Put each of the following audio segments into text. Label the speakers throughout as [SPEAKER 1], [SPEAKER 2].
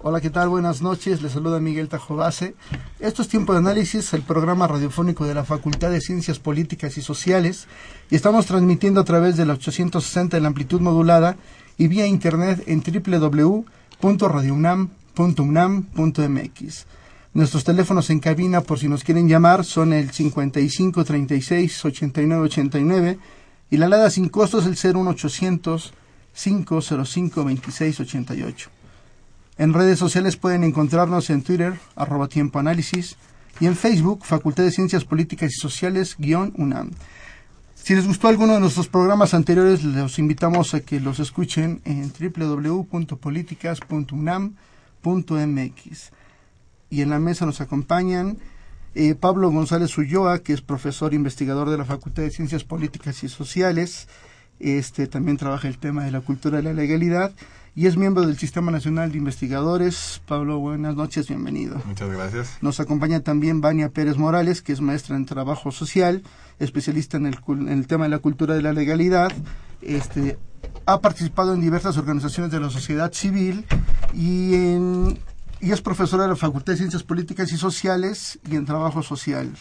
[SPEAKER 1] Hola, ¿qué tal? Buenas noches. Les saluda Miguel Tajobase. Esto es Tiempo de Análisis, el programa radiofónico de la Facultad de Ciencias Políticas y Sociales. Y estamos transmitiendo a través de la 860 en la amplitud modulada y vía internet en www.radiounam.unam.mx. Nuestros teléfonos en cabina, por si nos quieren llamar, son el 55 36 89 89 y la alada sin costos el 01800 505 26 88. En redes sociales pueden encontrarnos en Twitter, arroba tiempo análisis, y en Facebook, Facultad de Ciencias Políticas y Sociales, guion UNAM. Si les gustó alguno de nuestros programas anteriores, los invitamos a que los escuchen en www.políticas.unam.mx. Y en la mesa nos acompañan eh, Pablo González Ulloa, que es profesor investigador de la Facultad de Ciencias Políticas y Sociales. Este también trabaja el tema de la cultura de la legalidad y es miembro del Sistema Nacional de Investigadores. Pablo, buenas noches, bienvenido.
[SPEAKER 2] Muchas gracias.
[SPEAKER 1] Nos acompaña también Vania Pérez Morales, que es maestra en Trabajo Social, especialista en el, en el tema de la cultura de la legalidad. Este, ha participado en diversas organizaciones de la sociedad civil y, en, y es profesora de la Facultad de Ciencias Políticas y Sociales y en Trabajo Social.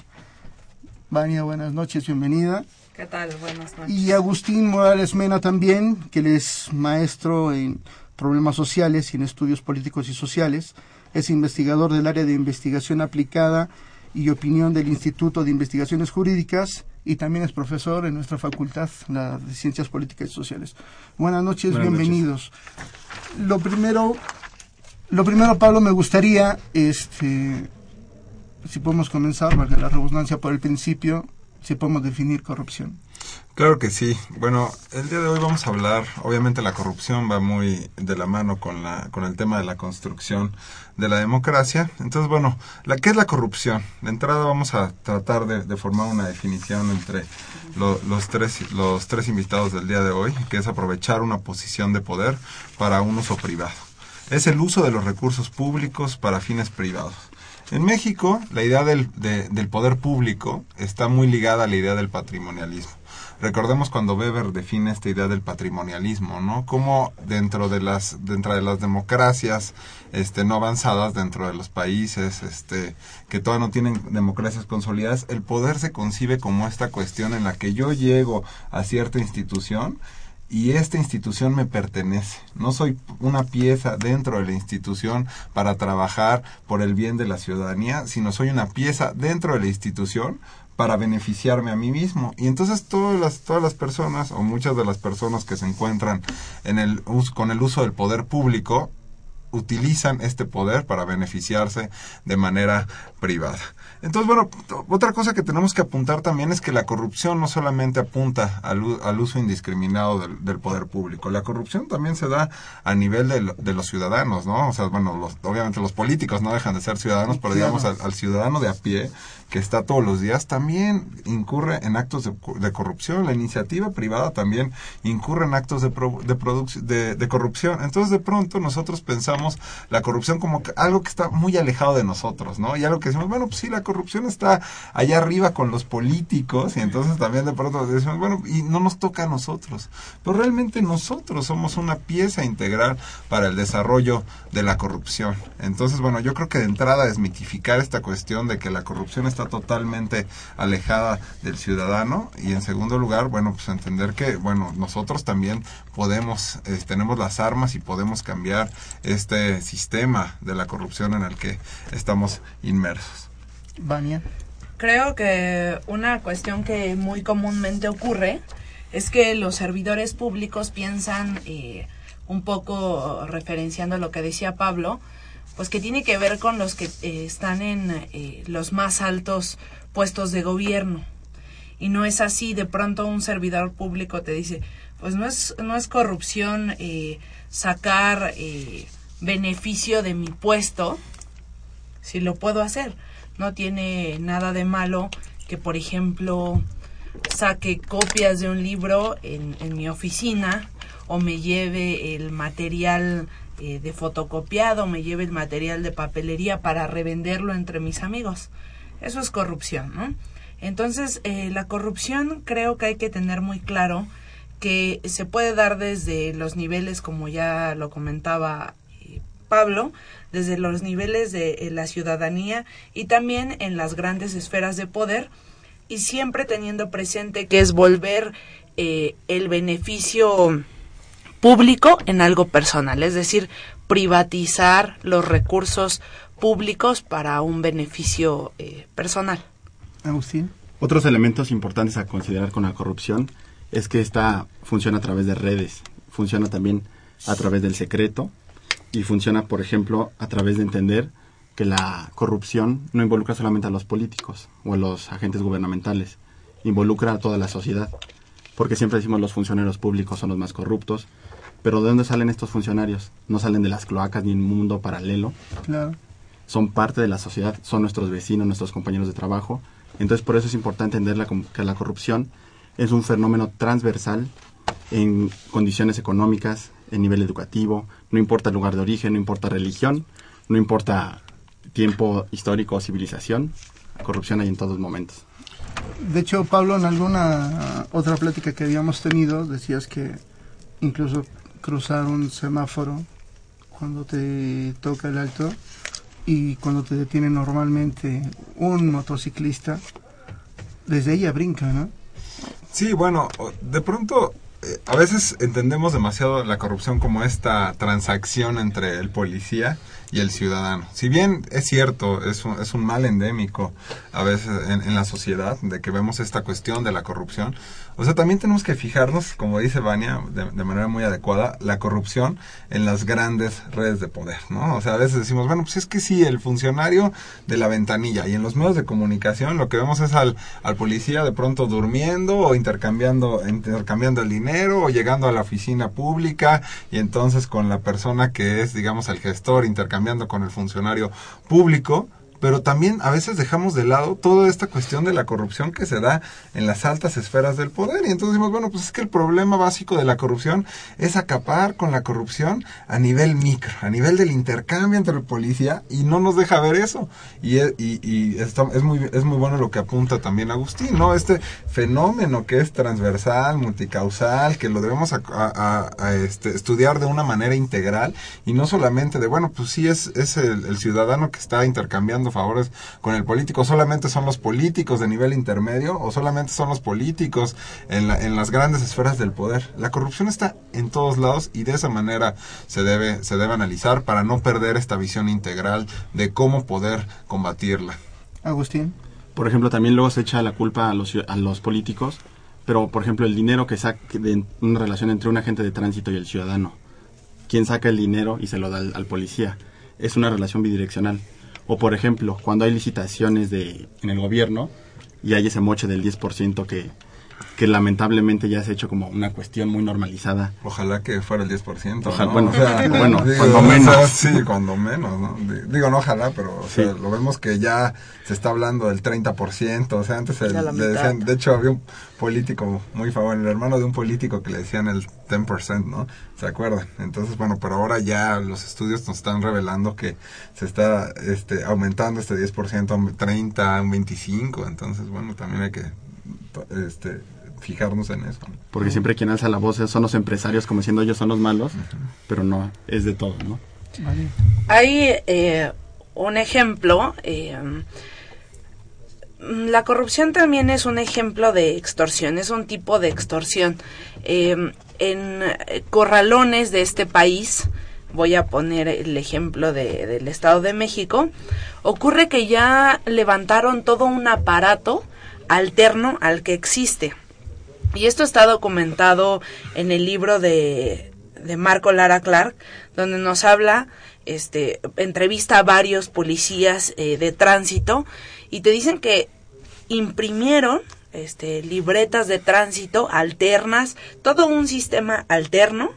[SPEAKER 1] Vania, buenas noches, bienvenida.
[SPEAKER 3] ¿Qué tal? Buenas noches.
[SPEAKER 1] Y Agustín Morales Mena también, que él es maestro en problemas sociales y en estudios políticos y sociales. Es investigador del área de investigación aplicada y opinión del Instituto de Investigaciones Jurídicas y también es profesor en nuestra facultad, la de Ciencias Políticas y Sociales. Buenas noches, bienvenidos. Lo primero, lo primero, Pablo, me gustaría, este, si podemos comenzar, valga la redundancia por el principio, si podemos definir corrupción.
[SPEAKER 2] Claro que sí. Bueno, el día de hoy vamos a hablar, obviamente la corrupción va muy de la mano con, la, con el tema de la construcción de la democracia. Entonces, bueno, la, ¿qué es la corrupción? De entrada vamos a tratar de, formar una definición entre los, tres, los tres invitados del día de hoy, que es aprovechar una posición de poder para un uso privado. Es el uso de los recursos públicos para fines privados. En México, la idea del, del poder público está muy ligada a la idea del patrimonialismo. Recordemos cuando Weber define esta idea del patrimonialismo, ¿no? Como dentro de las dentro de las democracias este no avanzadas dentro de los países este que todavía no tienen democracias consolidadas, el poder se concibe como esta cuestión en la que yo llego a cierta institución y esta institución me pertenece. No soy una pieza dentro de la institución para trabajar por el bien de la ciudadanía, sino soy una pieza dentro de la institución para beneficiarme a mí mismo. Y entonces todas las, todas las personas o muchas de las personas que se encuentran en el, con el uso del poder público utilizan este poder para beneficiarse de manera privada. Entonces, bueno, otra cosa que tenemos que apuntar también es que la corrupción no solamente apunta al, uso indiscriminado del, poder público, la corrupción también se da a nivel de, los ciudadanos, ¿no? O sea, bueno, los, obviamente los políticos no dejan de ser ciudadanos, pero digamos al, ciudadano de a pie que está todos los días también incurre en actos de, corrupción, la iniciativa privada también incurre en actos de, de, de corrupción. Entonces, de pronto nosotros pensamos la corrupción como algo que está muy alejado de nosotros, ¿no? Y algo que decimos, bueno, pues sí, la corrupción está allá arriba con los políticos y entonces también de pronto decimos, bueno, y no nos toca a nosotros. Pero realmente nosotros somos una pieza integral para el desarrollo de la corrupción. Entonces, bueno, yo creo que de entrada desmitificar esta cuestión de que la corrupción está totalmente alejada del ciudadano y en segundo lugar, bueno, pues entender que, bueno, nosotros también podemos, eh, tenemos las armas y podemos cambiar este sistema de la corrupción en el que estamos inmersos.
[SPEAKER 1] Vania.
[SPEAKER 3] Creo que una cuestión que muy comúnmente ocurre es que los servidores públicos piensan, eh, un poco referenciando lo que decía Pablo, pues que tiene que ver con los que eh, están en eh, los más altos puestos de gobierno. y no es así. De pronto un servidor público te dice, pues no es, no es corrupción eh, sacar eh, beneficio de mi puesto, si lo puedo hacer. No tiene nada de malo que, por ejemplo, saque copias de un libro en, en mi oficina o me lleve el material eh, de fotocopiado, me lleve el material de papelería para revenderlo entre mis amigos. Eso es corrupción, ¿no? Entonces, eh, la corrupción creo que hay que tener muy claro que se puede dar desde los niveles, como ya lo comentaba eh, Pablo, desde los niveles de eh, la ciudadanía y también en las grandes esferas de poder, y siempre teniendo presente que es volver eh, el beneficio público en algo personal, es decir, privatizar los recursos públicos para un beneficio eh, personal.
[SPEAKER 1] Agustín.
[SPEAKER 4] Otros elementos importantes a considerar con la corrupción es que esta funciona a través de redes, funciona también a través del secreto y funciona, por ejemplo, a través de entender que la corrupción no involucra solamente a los políticos o a los agentes gubernamentales, involucra a toda la sociedad, porque siempre decimos los funcionarios públicos son los más corruptos, pero ¿de dónde salen estos funcionarios? No salen de las cloacas ni en un mundo paralelo.
[SPEAKER 1] Claro.
[SPEAKER 4] Son parte de la sociedad, son nuestros vecinos, nuestros compañeros de trabajo. Entonces, por eso es importante entender la, que la corrupción es un fenómeno transversal en condiciones económicas, en nivel educativo, no importa el lugar de origen, no importa religión, no importa tiempo histórico o civilización, corrupción hay en todos momentos.
[SPEAKER 1] De hecho, Pablo, en alguna otra plática que habíamos tenido, decías que incluso cruzar un semáforo cuando te toca el alto y cuando te detiene normalmente un motociclista, desde ella brinca, ¿no?
[SPEAKER 2] Sí, bueno, de pronto eh, a veces entendemos demasiado la corrupción como esta transacción entre el policía y el ciudadano. Si bien es cierto, es un, es un mal endémico a veces en, en, la sociedad, de que vemos esta cuestión de la corrupción, o sea, también tenemos que fijarnos, como dice Vania, de, de, manera muy adecuada, la corrupción en las grandes redes de poder, ¿no? O sea, a veces decimos, bueno, pues es que sí, el funcionario de la ventanilla y en los medios de comunicación lo que vemos es al, al policía de pronto durmiendo o intercambiando, intercambiando el dinero o llegando a la oficina pública y entonces con la persona que es, digamos, el gestor intercambiando cambiando con el funcionario público, pero también a veces dejamos de lado toda esta cuestión de la corrupción que se da en las altas esferas del poder. Y entonces decimos, bueno, pues es que el problema básico de la corrupción es acapar con la corrupción a nivel micro, a nivel del intercambio entre el policía, y no nos deja ver eso. Y, y, y esto, es, muy, es muy bueno lo que apunta también Agustín, ¿no? Este fenómeno que es transversal, multicausal, que lo debemos a, este, estudiar de una manera integral y no solamente de, bueno, pues sí es, es el ciudadano que está intercambiando favores con el político, solamente son los políticos de nivel intermedio o solamente son los políticos en, la, en las grandes esferas del poder. La corrupción está en todos lados y de esa manera se debe, se debe analizar para no perder esta visión integral de cómo poder combatirla.
[SPEAKER 1] Agustín.
[SPEAKER 4] Por ejemplo, también luego se echa la culpa a los, a los políticos, pero por ejemplo el dinero que saca de una relación entre un agente de tránsito y el ciudadano. ¿Quién saca el dinero y se lo da al, al policía? Es una relación bidireccional. O por ejemplo, cuando hay licitaciones de, en el gobierno y hay ese moche del 10% que, que lamentablemente ya se ha hecho como una cuestión muy normalizada.
[SPEAKER 2] Ojalá que fuera el 10%.
[SPEAKER 4] Ojalá,
[SPEAKER 2] ¿no?
[SPEAKER 4] bueno,
[SPEAKER 2] o sea,
[SPEAKER 4] bueno
[SPEAKER 2] digo,
[SPEAKER 4] cuando
[SPEAKER 2] o
[SPEAKER 4] menos.
[SPEAKER 2] sea, sí, cuando menos, ¿no? Digo, no ojalá, pero o sea,
[SPEAKER 4] Sí.
[SPEAKER 2] lo vemos que ya se está hablando del 30%. O sea, antes el- le decían, de hecho había un político muy famoso, el hermano de un político que le decían el 10%, ¿no? ¿Se acuerdan? Entonces, bueno, pero ahora ya los estudios nos están revelando que se está este, aumentando este 10% a un 30, a un 25%. Entonces, bueno, también hay que este, fijarnos en eso.
[SPEAKER 4] Porque siempre quien alza la voz son los empresarios como diciendo ellos son los malos, pero no, es de todo, ¿no?
[SPEAKER 1] Vale.
[SPEAKER 3] Hay eh, un ejemplo. eh, la corrupción también es un ejemplo de extorsión, es un tipo de extorsión. Eh, en corralones de este país, voy a poner el ejemplo de- del Estado de México, ocurre que ya levantaron todo un aparato alterno al que existe. Y esto está documentado en el libro de, de Marco Lara Clark, donde nos habla, este, entrevista a varios policías eh, de tránsito y te dicen que imprimieron este, libretas de tránsito alternas, todo un sistema alterno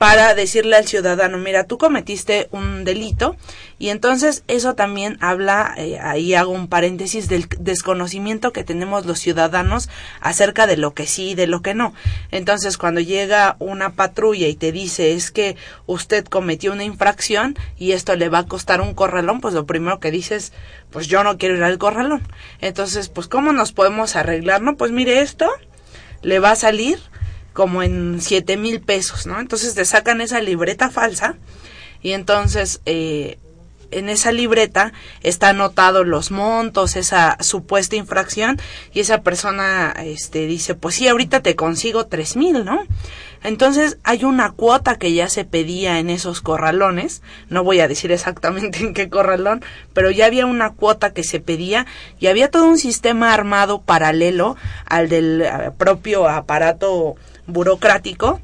[SPEAKER 3] para decirle al ciudadano, mira, tú cometiste un delito y entonces eso también habla, eh, ahí hago un paréntesis, del desconocimiento que tenemos los ciudadanos acerca de lo que sí y de lo que no. Entonces, cuando llega una patrulla y te dice es que usted cometió una infracción y esto le va a costar un corralón, pues lo primero que dices, pues yo no quiero ir al corralón. Entonces, pues ¿cómo nos podemos arreglar? No, pues mire esto, le va a salir como en siete mil pesos, ¿no? Entonces te sacan esa libreta falsa y entonces eh, en esa libreta está anotado los montos, esa supuesta infracción y esa persona este dice, pues sí, ahorita te consigo tres mil, ¿no? Entonces hay una cuota que ya se pedía en esos corralones, no voy a decir exactamente en qué corralón, pero ya había una cuota que se pedía y había todo un sistema armado paralelo al del eh, propio aparato burocrático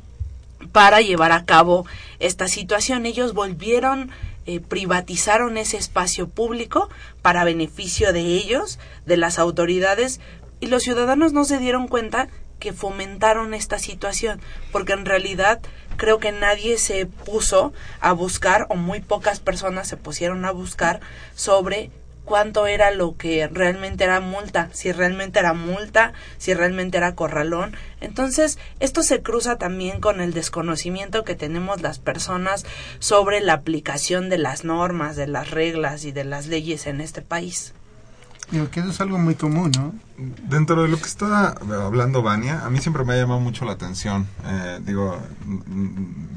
[SPEAKER 3] para llevar a cabo esta situación. Ellos volvieron, eh, privatizaron ese espacio público para beneficio de ellos, de las autoridades, y los ciudadanos no se dieron cuenta que fomentaron esta situación, porque en realidad creo que nadie se puso a buscar, o muy pocas personas se pusieron a buscar sobre cuánto era lo que realmente era multa, si realmente era multa, si realmente era corralón. Entonces, esto se cruza también con el desconocimiento que tenemos las personas sobre la aplicación de las normas, de las reglas y de las leyes en este país.
[SPEAKER 1] Digo que eso es algo muy común, ¿no?
[SPEAKER 2] Dentro de lo que está hablando Vania, a mí siempre me ha llamado mucho la atención, eh, digo,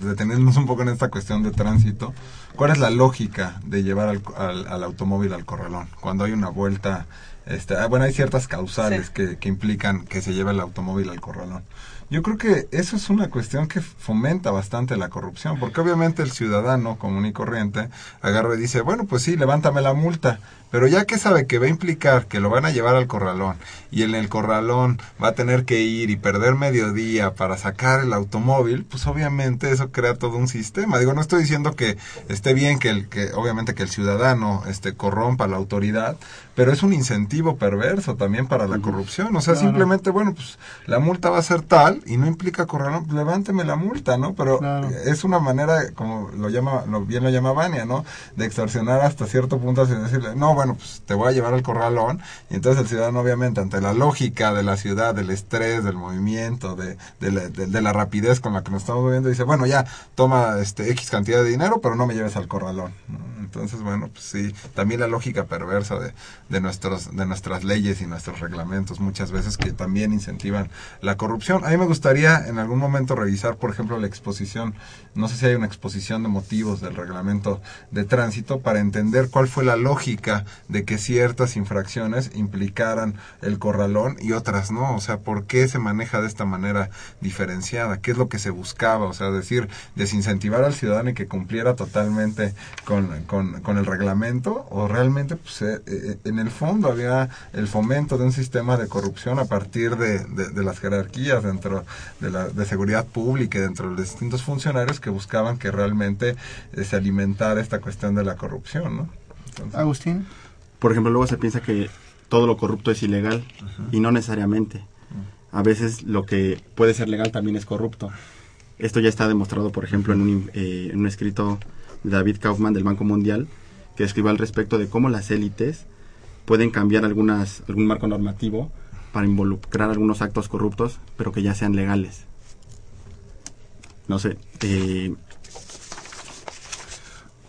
[SPEAKER 2] detenernos un poco en esta cuestión de tránsito. ¿Cuál es la lógica de llevar al, al, automóvil al corralón? Cuando hay una vuelta, este, ah, bueno, hay ciertas causales que, que implican que se lleve el automóvil al corralón. Yo creo que eso es una cuestión que fomenta bastante la corrupción, porque obviamente el ciudadano común y corriente agarra y dice, bueno, pues sí, levántame la multa, pero ya que sabe que va a implicar que lo van a llevar al corralón y en el corralón va a tener que ir y perder mediodía para sacar el automóvil, pues obviamente eso crea todo un sistema. Digo, no estoy diciendo que esté bien que el que obviamente que el ciudadano este corrompa la autoridad, pero es un incentivo perverso también para la corrupción. O sea, simplemente, bueno, pues la multa va a ser tal y no implica corralón, pues, levánteme la multa, ¿no? Pero es una manera, como lo llama, lo, bien lo llama Vania, ¿no? De extorsionar hasta cierto punto sin decirle, no, bueno, pues te voy a llevar al corralón. Y entonces el ciudadano, obviamente, ante la lógica de la ciudad, del estrés, del movimiento, de, de, la, rapidez con la que nos estamos moviendo, dice, bueno, ya, toma este X cantidad de dinero, pero no me lleves al corralón. Entonces, bueno, pues sí, también la lógica perversa de, de, nuestros, de nuestras leyes y nuestros reglamentos, muchas veces que también incentivan la corrupción. A mí me gustaría en algún momento revisar, por ejemplo, la exposición, no sé si hay una exposición de motivos del reglamento de tránsito para entender cuál fue la lógica de que ciertas infracciones implicaran el corralón y otras no. O sea, ¿por qué se maneja de esta manera diferenciada? ¿Qué es lo que se buscaba? O sea, decir, desincentivar al ciudadano y que cumpliera totalmente con, con, el reglamento o realmente pues, eh, eh, en el fondo había el fomento de un sistema de corrupción a partir de, de, las jerarquías dentro de la de seguridad pública y dentro de los distintos funcionarios que buscaban que realmente eh, se alimentara esta cuestión de la corrupción. ¿no?
[SPEAKER 1] Agustín
[SPEAKER 4] por ejemplo, luego se piensa que todo lo corrupto es ilegal y no necesariamente. A veces lo que puede ser legal también es corrupto. Esto ya está demostrado, por ejemplo, en un, eh, en un escrito de David Kaufman del Banco Mundial, que escribe al respecto de cómo las élites pueden cambiar algunas, algún marco normativo para involucrar algunos actos corruptos, pero que ya sean legales. No sé, eh,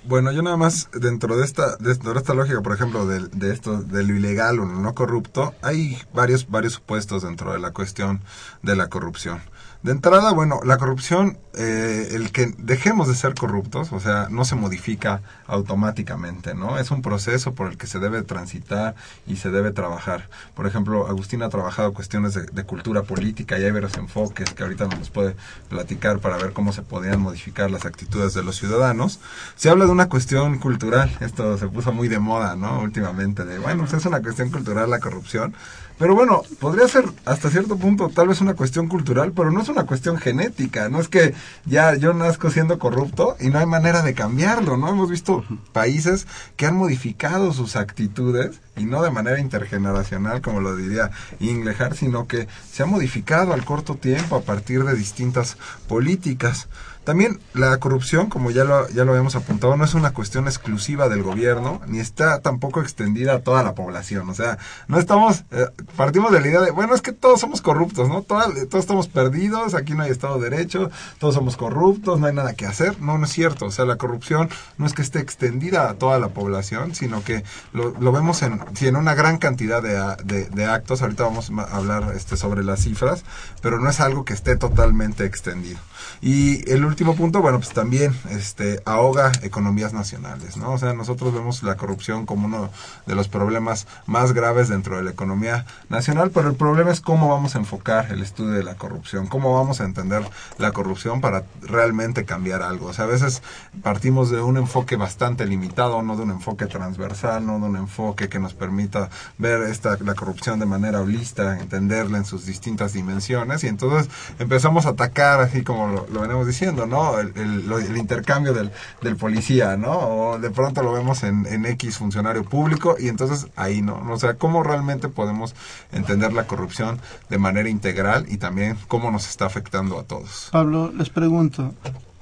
[SPEAKER 2] bueno, yo nada más dentro de esta dentro de esta lógica, por ejemplo, de, de esto de lo ilegal o no corrupto, hay varios varios supuestos dentro de la cuestión de la corrupción. De entrada, bueno, la corrupción, eh, el que dejemos de ser corruptos, o sea, no se modifica automáticamente, ¿no? Es un proceso por el que se debe transitar y se debe trabajar. Por ejemplo, Agustín ha trabajado cuestiones de, cultura política y hay varios enfoques que ahorita nos puede platicar para ver cómo se podían modificar las actitudes de los ciudadanos. Se habla de una cuestión cultural. Esto se puso muy de moda, ¿no? Últimamente, de, bueno, pues es una cuestión cultural la corrupción. Pero bueno, podría ser hasta cierto punto tal vez una cuestión cultural, pero no es una cuestión genética. No es que ya yo nazco siendo corrupto y no hay manera de cambiarlo, ¿no? Hemos visto países que han modificado sus actitudes y no de manera intergeneracional, como lo diría Inglejar, sino que se ha modificado al corto tiempo a partir de distintas políticas. También la corrupción, como ya lo, ya lo habíamos apuntado, no es una cuestión exclusiva del gobierno, ni está tampoco extendida a toda la población. O sea, no estamos, eh, partimos de la idea de, bueno, es que todos somos corruptos, ¿no? Todos, todos estamos perdidos, aquí no hay Estado de Derecho, todos somos corruptos, no hay nada que hacer. No, no es cierto. O sea, la corrupción no es que esté extendida a toda la población, sino que lo, lo vemos en, en una gran cantidad de, de, de actos. Ahorita vamos a hablar este, sobre las cifras, pero no es algo que esté totalmente extendido. Y el último punto, bueno, pues también este, ahoga economías nacionales, ¿no? O sea, nosotros vemos la corrupción como uno de los problemas más graves dentro de la economía nacional, pero el problema es cómo vamos a enfocar el estudio de la corrupción, cómo vamos a entender la corrupción para realmente cambiar algo. O sea, a veces partimos de un enfoque bastante limitado, no de un enfoque transversal, no de un enfoque que nos permita ver esta, la corrupción de manera holista, entenderla en sus distintas dimensiones, y entonces empezamos a atacar así como lo, lo venimos diciendo, ¿no? El, intercambio del, del, policía, ¿no? De pronto lo vemos en, en, X funcionario público y entonces ahí no. O sea, cómo realmente podemos entender la corrupción de manera integral y también cómo nos está afectando a todos.
[SPEAKER 1] Pablo, les pregunto,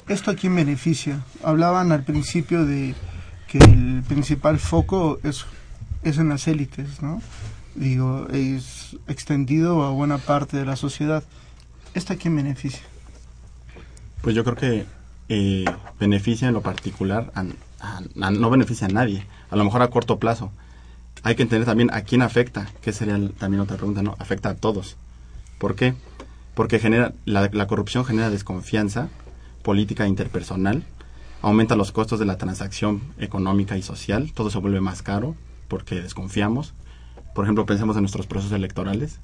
[SPEAKER 1] ¿esto a quién beneficia? Hablaban al principio de que el principal foco es, es en las élites, ¿no? Digo, es extendido a buena parte de la sociedad. ¿Esto a quién beneficia?
[SPEAKER 4] Pues yo creo que eh, beneficia en lo particular, no beneficia a nadie, a lo mejor a corto plazo. Hay que entender también a quién afecta, que sería también otra pregunta, ¿no? Afecta a todos. ¿Por qué? Porque genera, la, la corrupción genera desconfianza política e interpersonal, aumenta los costos de la transacción económica y social, todo se vuelve más caro porque desconfiamos. Por ejemplo, pensemos en nuestros procesos electorales,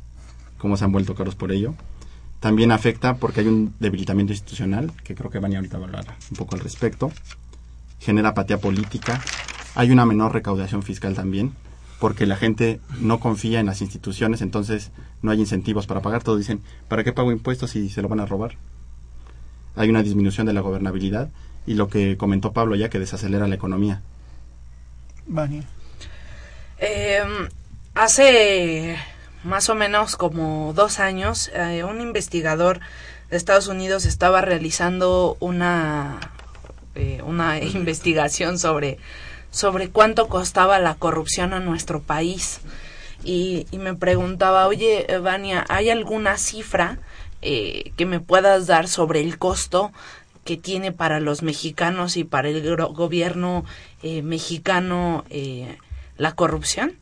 [SPEAKER 4] cómo se han vuelto caros por ello también afecta porque hay un debilitamiento institucional, que creo que Vania ahorita va a hablar un poco al respecto. Genera apatía política. Hay una menor recaudación fiscal también, porque la gente no confía en las instituciones, entonces no hay incentivos para pagar. Todos dicen, ¿para qué pago impuestos si se lo van a robar? Hay una disminución de la gobernabilidad y lo que comentó Pablo ya, que desacelera la economía.
[SPEAKER 1] Vania.
[SPEAKER 3] Eh, hace más o menos como dos años, eh, un investigador de Estados Unidos estaba realizando una, eh, una investigación sobre, sobre cuánto costaba la corrupción a nuestro país. Y, y me preguntaba, oye, Vania, ¿hay alguna cifra eh, que me puedas dar sobre el costo que tiene para los mexicanos y para el gobierno mexicano la corrupción?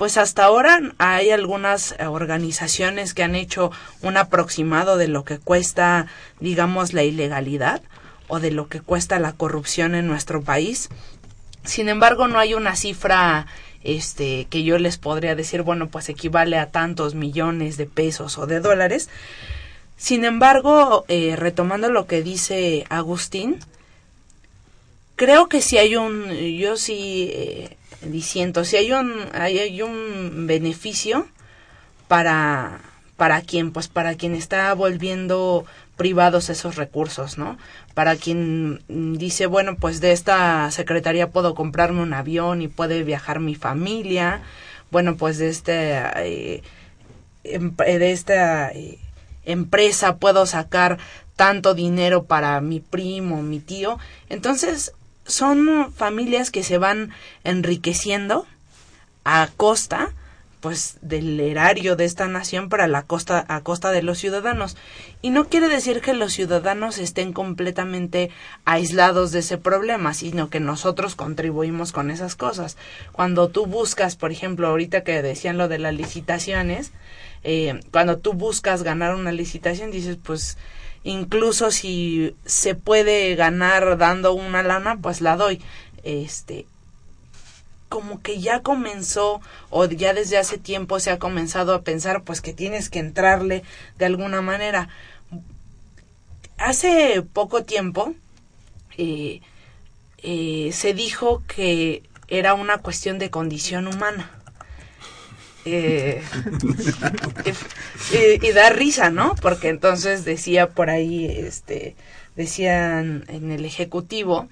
[SPEAKER 3] Pues hasta ahora hay algunas organizaciones que han hecho un aproximado de lo que cuesta, digamos, la ilegalidad o de lo que cuesta la corrupción en nuestro país. Sin embargo, no hay una cifra este que yo les podría decir, bueno, pues equivale a tantos millones de pesos o de dólares. Sin embargo, eh, retomando lo que dice Agustín, creo que si hay un, yo sí eh, diciendo si hay un hay, un beneficio para para quien pues para quien está volviendo privados esos recursos, ¿no? Para quien dice, bueno, pues de esta secretaría puedo comprarme un avión y puede viajar mi familia, bueno, pues de este eh, de esta eh, empresa puedo sacar tanto dinero para mi primo, mi tío. Entonces, son familias que se van enriqueciendo a costa pues del erario de esta nación para la costa a costa de los ciudadanos. Y no quiere decir que los ciudadanos estén completamente aislados de ese problema sino que nosotros contribuimos con esas cosas. Cuando tú buscas por ejemplo ahorita que decían lo de las licitaciones eh, cuando tú buscas ganar una licitación dices pues incluso si se puede ganar dando una lana, pues la doy. Este, como que ya comenzó o ya desde hace tiempo se ha comenzado a pensar pues que tienes que entrarle de alguna manera. Hace poco tiempo eh, eh, se dijo que era una cuestión de condición humana. Eh, y, y da risa, ¿no? Porque entonces decía por ahí, este, decían en el ejecutivo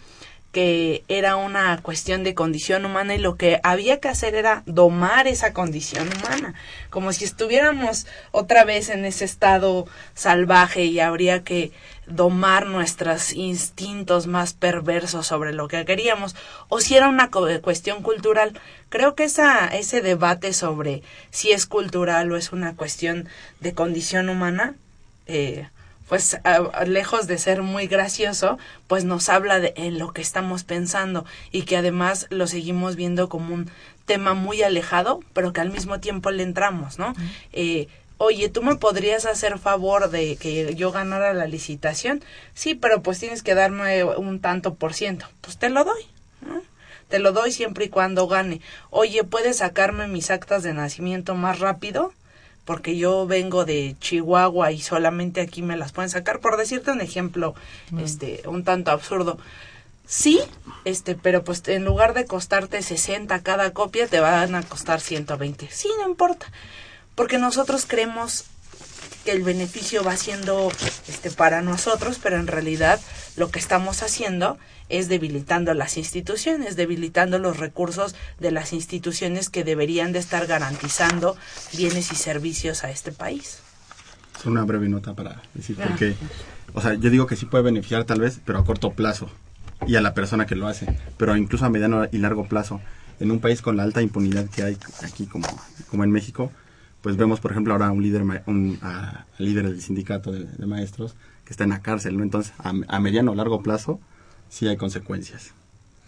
[SPEAKER 3] que era una cuestión de condición humana y lo que había que hacer era domar esa condición humana, como si estuviéramos otra vez en ese estado salvaje y habría que domar nuestros instintos más perversos sobre lo que queríamos, o si era una cuestión cultural. Creo que esa, ese debate sobre si es cultural o es una cuestión de condición humana, eh, pues lejos de ser muy gracioso, pues nos habla de en lo que estamos pensando y que además lo seguimos viendo como un tema muy alejado, pero que al mismo tiempo le entramos, ¿no? eh, oye, ¿tú me podrías hacer favor de que yo ganara la licitación? Sí, pero pues tienes que darme un tanto por ciento. Pues te lo doy. ¿no? Te lo doy siempre y cuando gane. Oye, ¿puedes sacarme mis actas de nacimiento más rápido? porque yo vengo de Chihuahua y solamente aquí me las pueden sacar, por decirte un ejemplo, este, un tanto absurdo. Sí, este, pero pues en lugar de costarte 60 cada copia, te van a costar 120. Sí, no importa. Porque nosotros creemos que el beneficio va siendo este para nosotros, pero en realidad lo que estamos haciendo es debilitando las instituciones, debilitando los recursos de las instituciones que deberían de estar garantizando bienes y servicios a este país.
[SPEAKER 4] Es una breve nota para decir porque, o sea, yo digo que sí puede beneficiar tal vez, pero a corto plazo y a la persona que lo hace, pero incluso a mediano y largo plazo. En un país con la alta impunidad que hay aquí como, como en México, pues vemos, por ejemplo, ahora un líder, un líder del sindicato de, de, maestros que está en la cárcel, ¿no? Entonces, a, a mediano o largo plazo, sí hay consecuencias.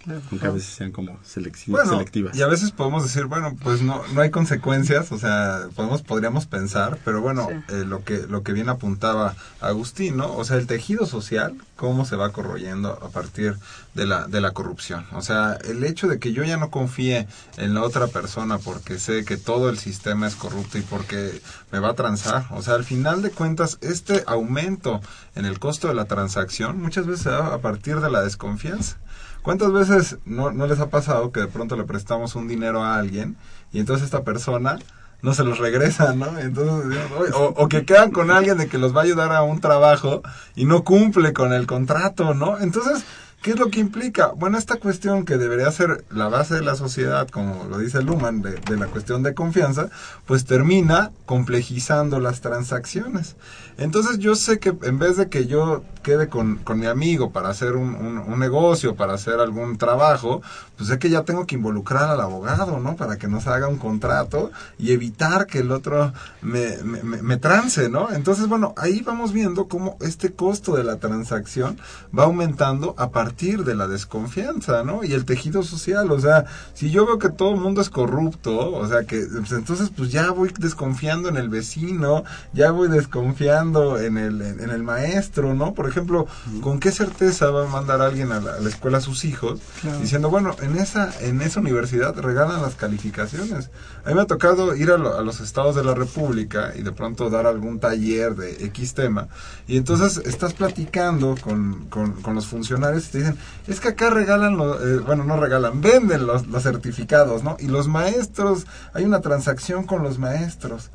[SPEAKER 4] Claro, aunque a veces sean como
[SPEAKER 2] bueno,
[SPEAKER 4] selectivas.
[SPEAKER 2] Y a veces podemos decir, bueno, pues no, no hay consecuencias, o sea, podemos, podríamos pensar, pero bueno, sí. eh, lo que lo que bien apuntaba Agustín, ¿no? O sea, el tejido social, cómo se va corroyendo a partir de la, de la corrupción. O sea, el hecho de que yo ya no confíe en la otra persona porque sé que todo el sistema es corrupto y porque me va a transar. O sea, al final de cuentas, este aumento en el costo de la transacción muchas veces se da a partir de la desconfianza. ¿Cuántas veces no, no, les ha pasado que de pronto le prestamos un dinero a alguien y entonces esta persona no se los regresa, ¿no? Entonces, o, o, que quedan con alguien de que los va a ayudar a un trabajo y no cumple con el contrato, ¿no? Entonces, ¿Qué es lo que implica? Bueno, esta cuestión que debería ser la base de la sociedad, como lo dice Luman, de, de, la cuestión de confianza, pues termina complejizando las transacciones. Entonces yo sé que en vez de que yo quede con, con mi amigo para hacer un, un, un, negocio, para hacer algún trabajo, pues sé que ya tengo que involucrar al abogado, ¿no? Para que nos haga un contrato y evitar que el otro me, me, me, me trance, ¿no? Entonces, bueno, ahí vamos viendo cómo este costo de la transacción va aumentando a partir de la desconfianza, ¿no? Y el tejido social, o sea, si yo veo que todo el mundo es corrupto, o sea, que pues, entonces pues ya voy desconfiando en el vecino, ya voy desconfiando en el, en, el maestro, ¿no? Por ejemplo, ¿con qué certeza va a mandar alguien a la, a la escuela a sus hijos claro. diciendo, bueno, en esa, en esa universidad regalan las calificaciones? A mí me ha tocado ir a, lo, a los estados de la República y de pronto dar algún taller de X tema, y entonces estás platicando con, con, con los funcionarios y te dicen, es que acá regalan, lo, eh, bueno, no regalan, venden los, los, certificados, ¿no? Y los maestros, hay una transacción con los maestros.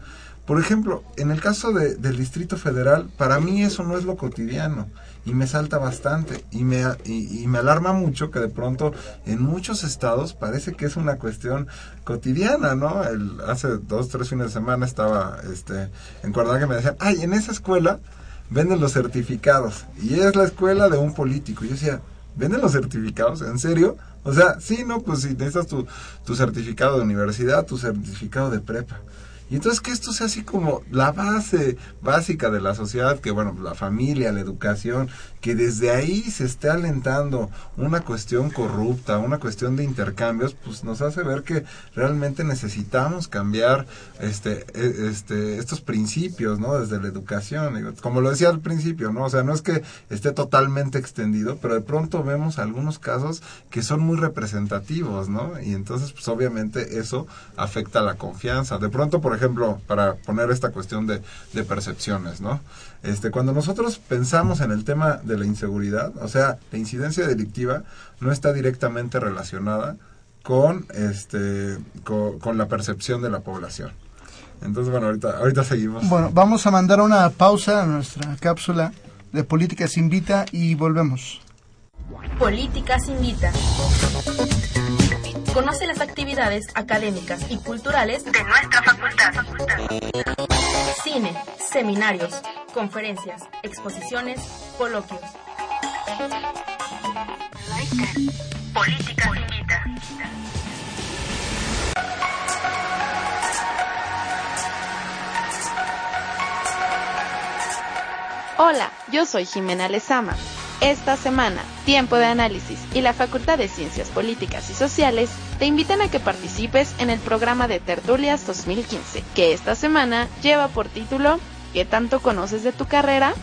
[SPEAKER 2] Por ejemplo, en el caso de, del Distrito Federal, para mí eso no es lo cotidiano y me salta bastante y me, y, y me alarma mucho que de pronto en muchos estados parece que es una cuestión cotidiana, ¿no? El, hace dos, tres fines de semana estaba este, en Cuernavaca que me decían, ay, en esa escuela venden los certificados y es la escuela de un político. Yo decía, ¿venden los certificados? ¿En serio? O sea, sí, no, pues si necesitas tu, tu certificado de universidad, tu certificado de prepa. Y entonces que esto sea así como la base básica de la sociedad, que bueno, la familia, la educación, que desde ahí se esté alentando una cuestión corrupta, una cuestión de intercambios, pues nos hace ver que realmente necesitamos cambiar este, este, estos principios, ¿no? Desde la educación, como lo decía al principio, ¿no? O sea, no es que esté totalmente extendido, pero de pronto vemos algunos casos que son muy representativos, ¿no? Y entonces, pues obviamente eso afecta la confianza. De pronto, por ejemplo, para poner esta cuestión de, de percepciones, ¿no? Este, cuando nosotros pensamos en el tema de la inseguridad, o sea, la incidencia delictiva no está directamente relacionada con, este, con, con la percepción de la población. Entonces, bueno, ahorita, ahorita seguimos.
[SPEAKER 1] Bueno, vamos a mandar una pausa a nuestra cápsula de Políticas Invita y volvemos.
[SPEAKER 5] Políticas Invita. Conoce las actividades académicas y culturales de nuestra facultad. Cine, seminarios, conferencias, exposiciones, coloquios. Políticas Invita.
[SPEAKER 6] Hola, yo soy Jimena Lezama. Esta semana, Tiempo de Análisis y la Facultad de Ciencias Políticas y Sociales te invitan a que participes en el programa de Tertulias 2015, que esta semana lleva por título ¿Qué tanto conoces de tu carrera?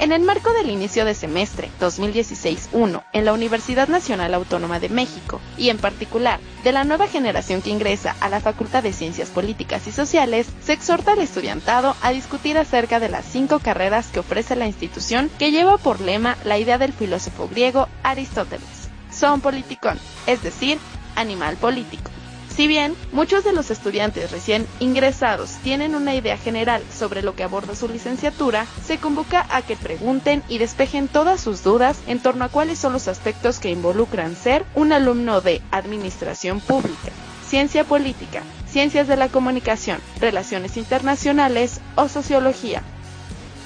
[SPEAKER 6] En el marco del inicio de semestre 2016-1 en la Universidad Nacional Autónoma de México y en particular de la nueva generación que ingresa a la Facultad de Ciencias Políticas y Sociales, se exhorta al estudiantado a discutir acerca de las cinco carreras que ofrece la institución que lleva por lema la idea del filósofo griego Aristóteles. Son politicón, es decir, animal político. Si bien muchos de los estudiantes recién ingresados tienen una idea general sobre lo que aborda su licenciatura, se convoca a que pregunten y despejen todas sus dudas en torno a cuáles son los aspectos que involucran ser un alumno de Administración Pública, Ciencia Política, Ciencias de la Comunicación, Relaciones Internacionales o Sociología.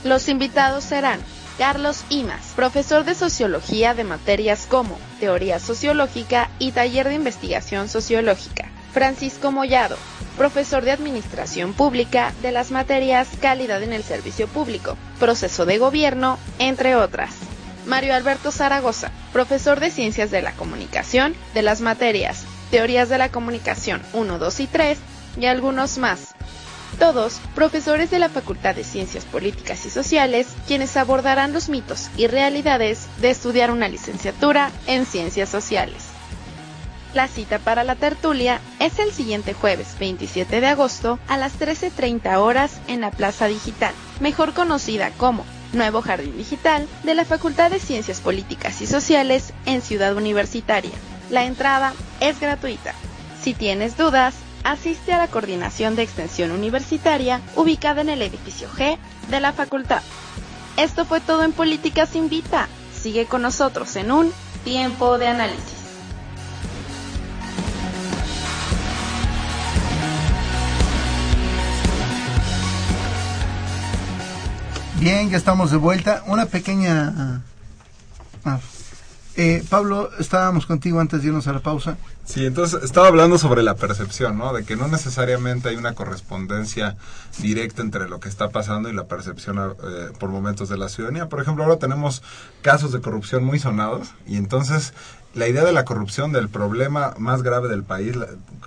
[SPEAKER 6] Los invitados serán Carlos Imas, profesor de Sociología de materias como Teoría Sociológica y Taller de Investigación Sociológica. Francisco Mollado, profesor de Administración Pública de las materias Calidad en el Servicio Público, Proceso de Gobierno, entre otras. Mario Alberto Zaragoza, profesor de Ciencias de la Comunicación de las materias Teorías de la Comunicación 1, 2 y 3 y algunos más. Todos profesores de la Facultad de Ciencias Políticas y Sociales, quienes abordarán los mitos y realidades de estudiar una licenciatura en Ciencias Sociales. La cita para la tertulia es el siguiente jueves 27 de agosto a las 13.30 horas en la Plaza Digital, mejor conocida como Nuevo Jardín Digital de la Facultad de Ciencias Políticas y Sociales en Ciudad Universitaria. La entrada es gratuita. Si tienes dudas, asiste a la Coordinación de Extensión Universitaria ubicada en el edificio G de la facultad. Esto fue todo en Políticas Invita. Sigue con nosotros en un tiempo de análisis.
[SPEAKER 1] Bien, ya estamos de vuelta. Una pequeña... ah, eh, Pablo, estábamos contigo antes de irnos a la pausa.
[SPEAKER 2] Sí, entonces estaba hablando sobre la percepción, ¿no? De que no necesariamente hay una correspondencia directa entre lo que está pasando y la percepción eh, por momentos de la ciudadanía. Por ejemplo, ahora tenemos casos de corrupción muy sonados y entonces la idea de la corrupción, del problema más grave del país,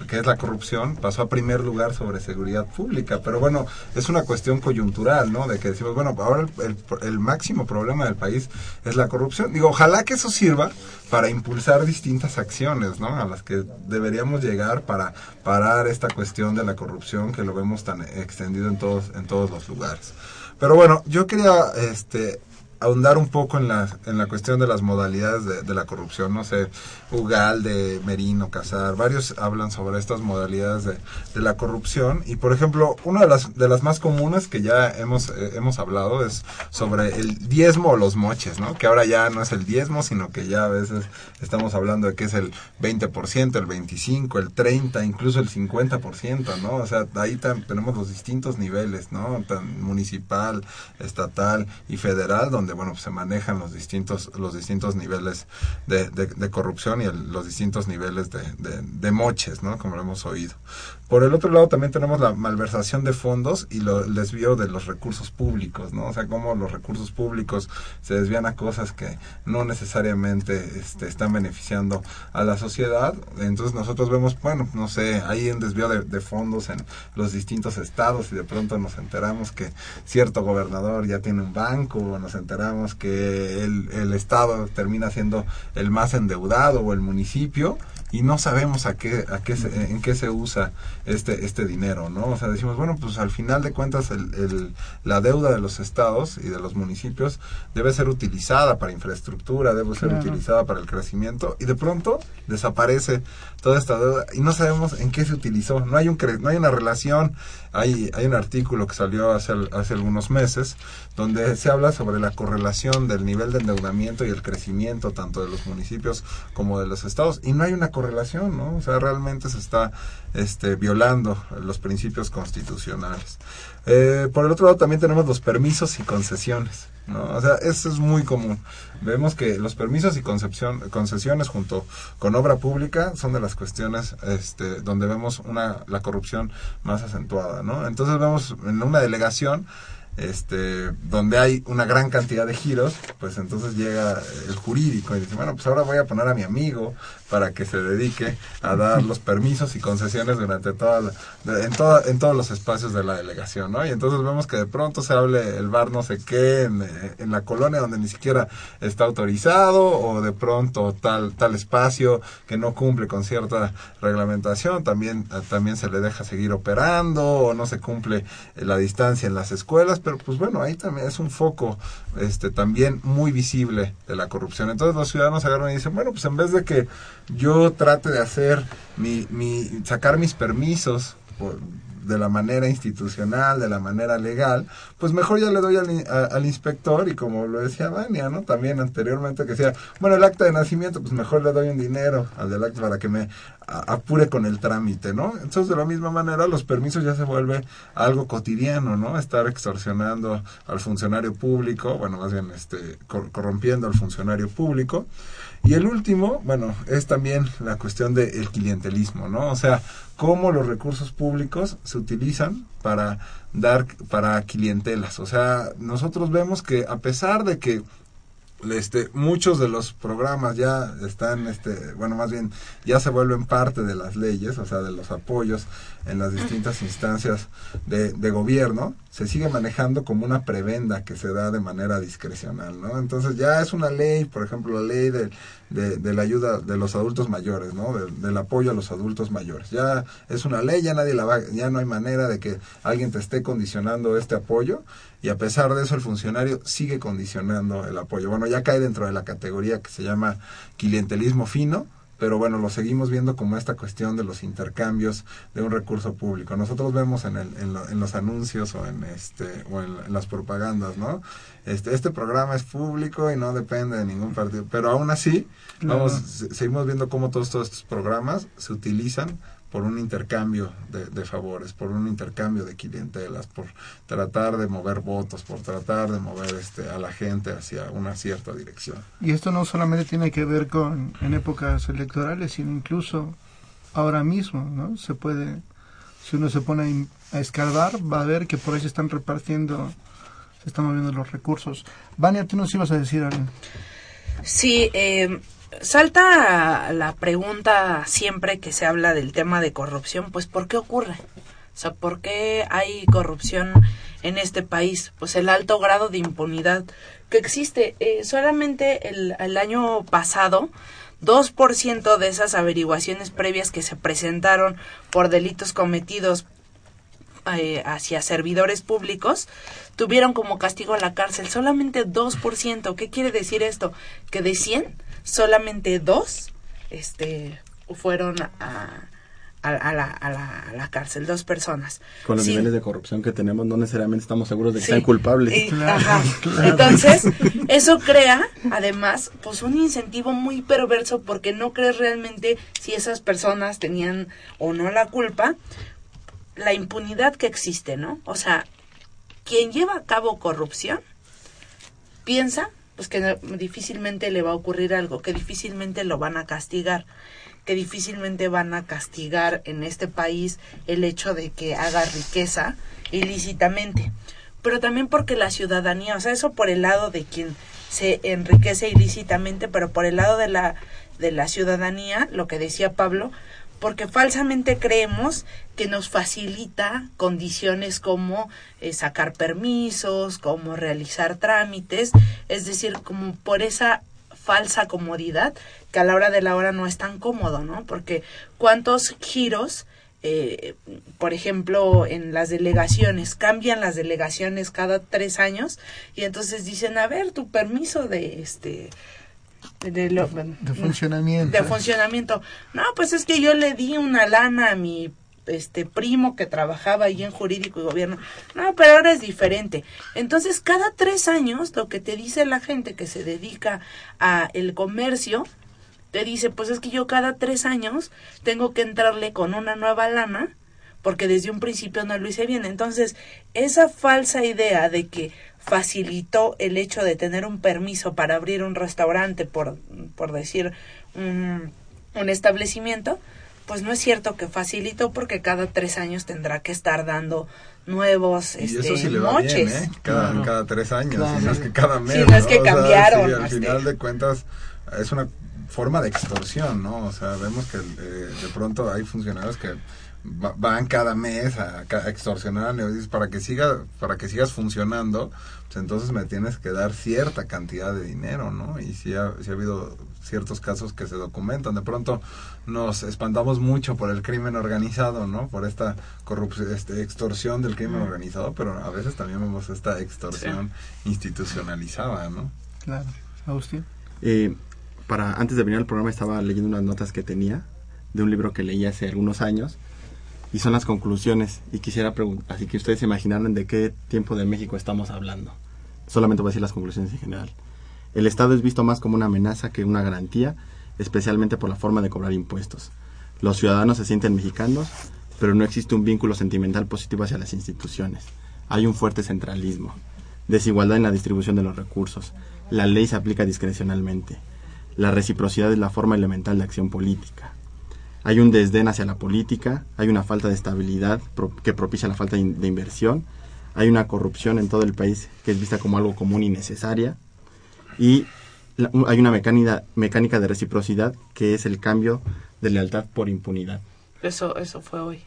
[SPEAKER 2] que es la corrupción, pasó a primer lugar sobre seguridad pública. Pero bueno, es una cuestión coyuntural, ¿no? De que decimos, bueno, ahora el, el- el máximo problema del país es la corrupción. Digo, ojalá que eso sirva para impulsar distintas acciones, ¿no? A las que deberíamos llegar para parar esta cuestión de la corrupción que lo vemos tan extendido en todos, en todos los lugares. Pero bueno, yo quería, este, ahondar un poco en la, en la cuestión de las modalidades de, la corrupción. No sé, Ugalde, Merino, Casar, varios hablan sobre estas modalidades de, de la corrupción. Y por ejemplo, una de las, de las más comunes que ya hemos, eh, hemos hablado es sobre el diezmo o los moches, ¿no? Que ahora ya no es el diezmo, sino que ya a veces estamos hablando de que es el 20%, el 25%, el 30%, incluso el 50%, ¿no? O sea, ahí tenemos los distintos niveles, ¿no? Tan municipal, estatal y federal, donde, bueno, se manejan los distintos, los distintos niveles de, corrupción y los distintos niveles de, moches, ¿no? Como lo hemos oído. Por el otro lado también tenemos la malversación de fondos y el desvío de los recursos públicos, ¿no? O sea, cómo los recursos públicos se desvían a cosas que no necesariamente este, están beneficiando a la sociedad. Entonces nosotros vemos, bueno, no sé, hay un desvío de, de fondos en los distintos estados y de pronto nos enteramos que cierto gobernador ya tiene un banco, nos enteramos que el, el estado termina siendo el más endeudado o el municipio y no sabemos a qué, a qué se, en qué se usa este, este dinero, ¿no? O sea, decimos, bueno, pues al final de cuentas el, el, la deuda de los estados y de los municipios debe ser utilizada para infraestructura, debe ser
[SPEAKER 1] Claro.
[SPEAKER 2] utilizada para el crecimiento y de pronto desaparece toda esta deuda y no sabemos en qué se utilizó. No hay un no hay una relación. Hay, hay un artículo que salió hace, hace algunos meses donde se habla sobre la correlación del nivel de endeudamiento y el crecimiento tanto de los municipios como de los estados y no hay una correlación, ¿no? O sea, realmente se está este, violando los principios constitucionales. Eh, por el otro lado también tenemos los permisos y concesiones, ¿no? O sea, eso es muy común. Vemos que los permisos y concesiones junto con obra pública son de las cuestiones este, donde vemos una, la corrupción más acentuada, ¿no? Entonces vemos en una delegación este donde hay una gran cantidad de giros, pues entonces llega el jurídico y dice, bueno, pues ahora voy a poner a mi amigo para que se dedique a dar los permisos y concesiones durante toda la- de- en, toda- en todos los espacios de la delegación, ¿no? Y entonces vemos que de pronto se hable el bar no sé qué en, eh, en la colonia donde ni siquiera está autorizado o de pronto tal tal espacio que no cumple con cierta reglamentación, también también se le deja seguir operando o no se cumple la distancia en las escuelas, pero pues bueno, ahí también es un foco este también muy visible de la corrupción. Entonces los ciudadanos agarran y dicen, bueno, pues en vez de que yo trate de hacer mi, mi sacar mis permisos de la manera institucional, de la manera legal, pues mejor ya le doy al, inspector y como lo decía Vania, ¿no? También anteriormente que decía, bueno, el acta de nacimiento, pues mejor le doy un dinero al del acta para que me apure con el trámite, ¿no? Entonces de la misma manera los permisos ya se vuelve algo cotidiano, ¿no? Estar extorsionando al funcionario público, bueno, más bien este cor- corrompiendo al funcionario público. Y el último, bueno, es también la cuestión del clientelismo, ¿no? O sea, cómo los recursos públicos se utilizan para dar, para clientelas. O sea, nosotros vemos que a pesar de que este, muchos de los programas ya están, este, bueno, más bien ya se vuelven parte de las leyes, o sea, de los apoyos en las distintas instancias de, de gobierno, se sigue manejando como una prebenda que se da de manera discrecional, ¿no? Entonces ya es una ley, por ejemplo, la ley de, de, de la ayuda de los adultos mayores, ¿no? De- del apoyo a los adultos mayores. Ya es una ley, ya nadie la va, ya no hay manera de que alguien te esté condicionando este apoyo y a pesar de eso el funcionario sigue condicionando el apoyo. Bueno, ya cae dentro de la categoría que se llama clientelismo fino, pero bueno, lo seguimos viendo como esta cuestión de los intercambios de un recurso público. Nosotros vemos en, el, en, lo- en los anuncios o en este o en, en las propagandas, ¿no? Este este programa es público y no depende de ningún partido, pero aún así
[SPEAKER 1] Claro.
[SPEAKER 2] vamos se- seguimos viendo cómo todos, todos estos programas se utilizan por un intercambio de, de favores, por un intercambio de clientelas, por tratar de mover votos, por tratar de mover este a la gente hacia una cierta dirección.
[SPEAKER 1] Y esto no solamente tiene que ver con en épocas electorales, sino incluso ahora mismo, ¿no? Se puede, si uno se pone a escarbar, va a ver que por ahí se están repartiendo, se están moviendo los recursos. Vania, tú nos ibas a decir algo.
[SPEAKER 3] Sí, eh, salta la pregunta siempre que se habla del tema de corrupción, pues ¿por qué ocurre? O sea, ¿por qué hay corrupción en este país? Pues el alto grado de impunidad que existe. Eh, solamente el, año pasado, 2% de esas averiguaciones previas que se presentaron por delitos cometidos eh, hacia servidores públicos tuvieron como castigo la cárcel solamente 2%. ¿Qué quiere decir esto? Que de 100, solamente 2 este, fueron a, a, a la, a, la, a la cárcel, dos personas.
[SPEAKER 4] Con los
[SPEAKER 3] Sí.
[SPEAKER 4] niveles de corrupción que tenemos, no necesariamente estamos seguros de que
[SPEAKER 3] Sí.
[SPEAKER 4] sean culpables.
[SPEAKER 3] Y- ajá. Entonces, eso crea, además, pues un incentivo muy perverso porque no crees realmente si esas personas tenían o no la culpa, la impunidad que existe, ¿no? O sea, quien lleva a cabo corrupción piensa pues que difícilmente le va a ocurrir algo, que difícilmente lo van a castigar, que difícilmente van a castigar en este país el hecho de que haga riqueza ilícitamente. Pero también porque la ciudadanía, o sea, eso por el lado de quien se enriquece ilícitamente, pero por el lado de la de la ciudadanía, lo que decía Pablo, porque falsamente creemos que nos facilita condiciones como eh, sacar permisos, como realizar trámites, es decir, como por esa falsa comodidad que a la hora de la hora no es tan cómodo, ¿no? Porque cuántos giros, eh, por ejemplo, en las delegaciones, cambian las delegaciones cada tres años y entonces dicen, a ver, tu permiso de este... De, lo-
[SPEAKER 1] De funcionamiento.
[SPEAKER 3] de funcionamiento. No, pues es que yo le di una lana a mi este primo que trabajaba ahí en jurídico y gobierno. No, pero ahora es diferente. Entonces, cada tres años, lo que te dice la gente que se dedica a el comercio, te dice, pues es que yo cada tres años tengo que entrarle con una nueva lana porque desde un principio no lo hice bien. Entonces, esa falsa idea de que facilitó el hecho de tener un permiso para abrir un restaurante, por, por decir un, un establecimiento, pues no es cierto que facilitó porque cada tres años tendrá que estar dando nuevos
[SPEAKER 2] Y
[SPEAKER 3] este,
[SPEAKER 2] eso sí le va
[SPEAKER 3] moches.
[SPEAKER 2] bien, ¿eh? Cada,
[SPEAKER 1] Claro.
[SPEAKER 2] cada tres años,
[SPEAKER 1] Claro.
[SPEAKER 2] si no es que cada mes.
[SPEAKER 3] Si no es que
[SPEAKER 2] O sea,
[SPEAKER 3] cambiaron,
[SPEAKER 2] sí, al
[SPEAKER 3] este.
[SPEAKER 2] final de cuentas es una forma de extorsión, ¿no? O sea, vemos que eh, de pronto hay funcionarios que van cada mes a, extorsionar a para que siga para que sigas funcionando pues entonces me tienes que dar cierta cantidad de dinero no y si ha, sí ha habido ciertos casos que se documentan de pronto nos espantamos mucho por el crimen organizado no por esta corrupción este, extorsión del crimen
[SPEAKER 3] Mm.
[SPEAKER 2] organizado pero a veces también vemos esta extorsión institucionalizada no
[SPEAKER 1] Claro. Agustín.
[SPEAKER 4] Eh, para antes de venir al programa estaba leyendo unas notas que tenía de un libro que leí hace algunos años y son las conclusiones y quisiera preguntar, así que ustedes se imaginaran de qué tiempo de México estamos hablando. Solamente voy a decir las conclusiones en general. El Estado es visto más como una amenaza que una garantía, especialmente por la forma de cobrar impuestos. Los ciudadanos se sienten mexicanos, pero no existe un vínculo sentimental positivo hacia las instituciones. Hay un fuerte centralismo, desigualdad en la distribución de los recursos. La ley se aplica discrecionalmente. La reciprocidad es la forma elemental de acción política. Hay un desdén hacia la política, hay una falta de estabilidad que propicia la falta de in- de inversión, hay una corrupción en todo el país que es vista como algo común y necesaria, y hay una mecánica, mecánica de reciprocidad que es el cambio de lealtad por impunidad.
[SPEAKER 3] Eso, eso fue hoy.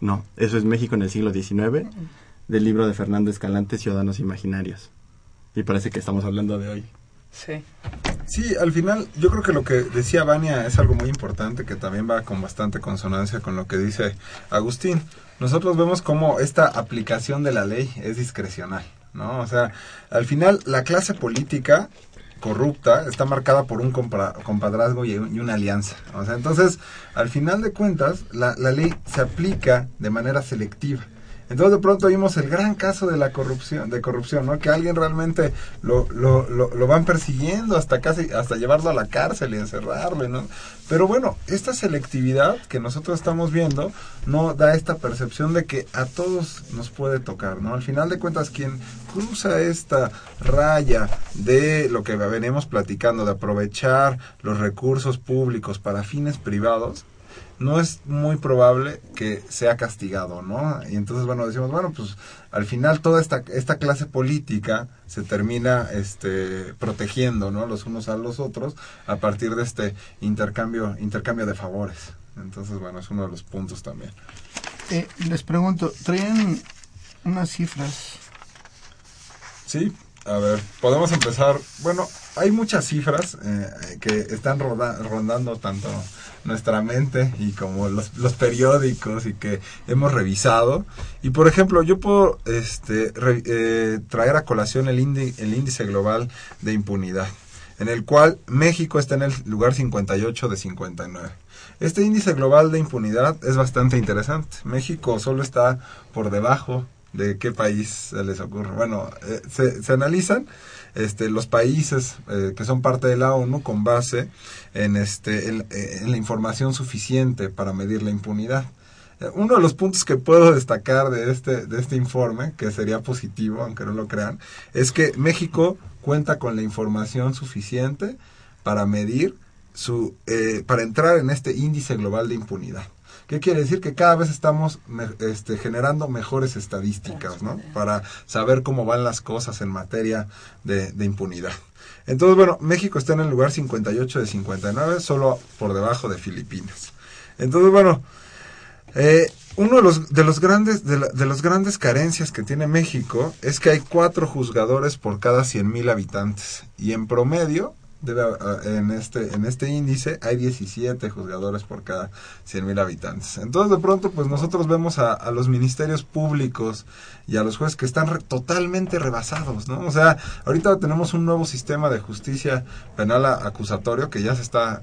[SPEAKER 4] No, eso es México en el siglo XIX, del libro de Fernando Escalante, Ciudadanos Imaginarios. Y parece que estamos hablando de hoy.
[SPEAKER 3] Sí.
[SPEAKER 2] Sí, al final yo creo que lo que decía Vania es algo muy importante que también va con bastante consonancia con lo que dice Agustín. Nosotros vemos cómo esta aplicación de la ley es discrecional, ¿no? O sea, al final la clase política corrupta está marcada por un compadrazgo y, y una alianza. O sea, entonces, al final de cuentas, la, la ley se aplica de manera selectiva. Entonces de pronto vimos el gran caso de la corrupción, de corrupción, ¿no? Que alguien realmente lo, lo, lo, lo van persiguiendo hasta casi, hasta llevarlo a la cárcel y encerrarlo, ¿no? Pero bueno, esta selectividad que nosotros estamos viendo no da esta percepción de que a todos nos puede tocar, ¿no? Al final de cuentas, quien cruza esta raya de lo que venimos platicando, de aprovechar los recursos públicos para fines privados, no es muy probable que sea castigado, ¿no? Y entonces, bueno, decimos, bueno, pues al final toda esta, esta clase política se termina este, protegiendo, ¿no? Los unos a los otros a partir de este intercambio, intercambio de favores. Entonces, bueno, es uno de los puntos también.
[SPEAKER 1] Eh, les pregunto, traen unas cifras.
[SPEAKER 2] Sí, a ver, podemos empezar. Bueno, hay muchas cifras eh, que están roda- rondando tanto nuestra mente y como los, periódicos y que hemos revisado. Y por ejemplo, yo puedo este, re- eh, traer a colación el, indi- el índice global de impunidad, en el cual México está en el lugar 58 de 59. Este índice global de impunidad es bastante interesante. México solo está por debajo de qué país se les ocurre. Bueno, eh, se, se analizan este, los países eh, que son parte de la ONU con base en, este, en, en la información suficiente para medir la impunidad. Eh, Uno de los puntos que puedo destacar de este, de este informe, que sería positivo, aunque no lo crean, es que México cuenta con la información suficiente para medir su, eh, para entrar en este índice global de impunidad. ¿Qué quiere decir? Que cada vez estamos este, generando mejores estadísticas, ¿no? Para saber cómo van las cosas en materia de, de impunidad. Entonces, bueno, México está en el lugar 58 de 59, solo por debajo de Filipinas. Entonces, bueno, eh, uno de los, de los grandes de, la- de los grandes carencias que tiene México es que hay cuatro juzgadores por cada 100.000 habitantes y en promedio debe ah, en este en este índice hay 17 juzgadores por cada 100.000 habitantes. Entonces de pronto pues nosotros vemos a, a, los ministerios públicos y a los jueces que están re totalmente rebasados, ¿no? O sea, ahorita tenemos un nuevo sistema de justicia penal acusatorio que ya se está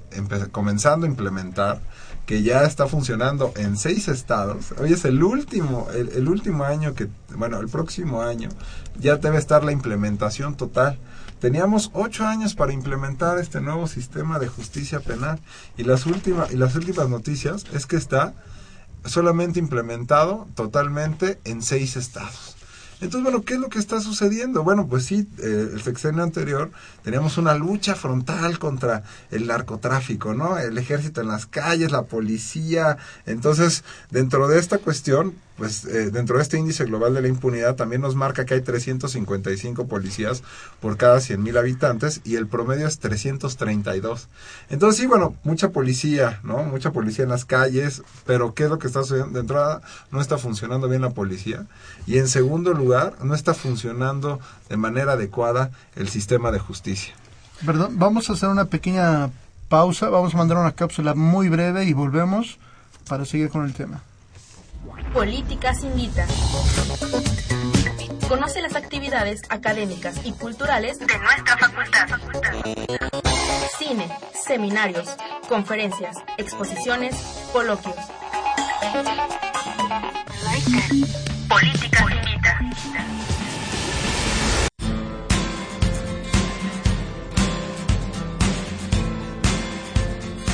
[SPEAKER 2] comenzando a implementar que ya está funcionando en seis estados. Hoy es el último, el, el, último año que, bueno, el próximo año ya debe estar la implementación total. Teníamos ocho años para implementar este nuevo sistema de justicia penal y las últimas y las últimas noticias es que está solamente implementado totalmente en seis estados. Entonces, bueno, ¿qué es lo que está sucediendo? Bueno, pues sí, eh, el sexenio anterior teníamos una lucha frontal contra el narcotráfico, ¿no? El ejército en las calles, la policía. Entonces, dentro de esta cuestión, pues eh, dentro de este índice global de la impunidad también nos marca que hay 355 policías por cada 100.000 habitantes y el promedio es 332. Entonces sí, bueno, mucha policía, ¿no? Mucha policía en las calles, pero ¿qué es lo que está sucediendo? De entrada, no está funcionando bien la policía y en segundo lugar, no está funcionando de manera adecuada el sistema de justicia.
[SPEAKER 1] Perdón, vamos a hacer una pequeña pausa, vamos a mandar una cápsula muy breve y volvemos para seguir con el tema.
[SPEAKER 5] Políticas Invita. Conoce las actividades académicas y culturales de nuestra facultad. Cine, seminarios, conferencias, exposiciones, coloquios. Políticas Invita.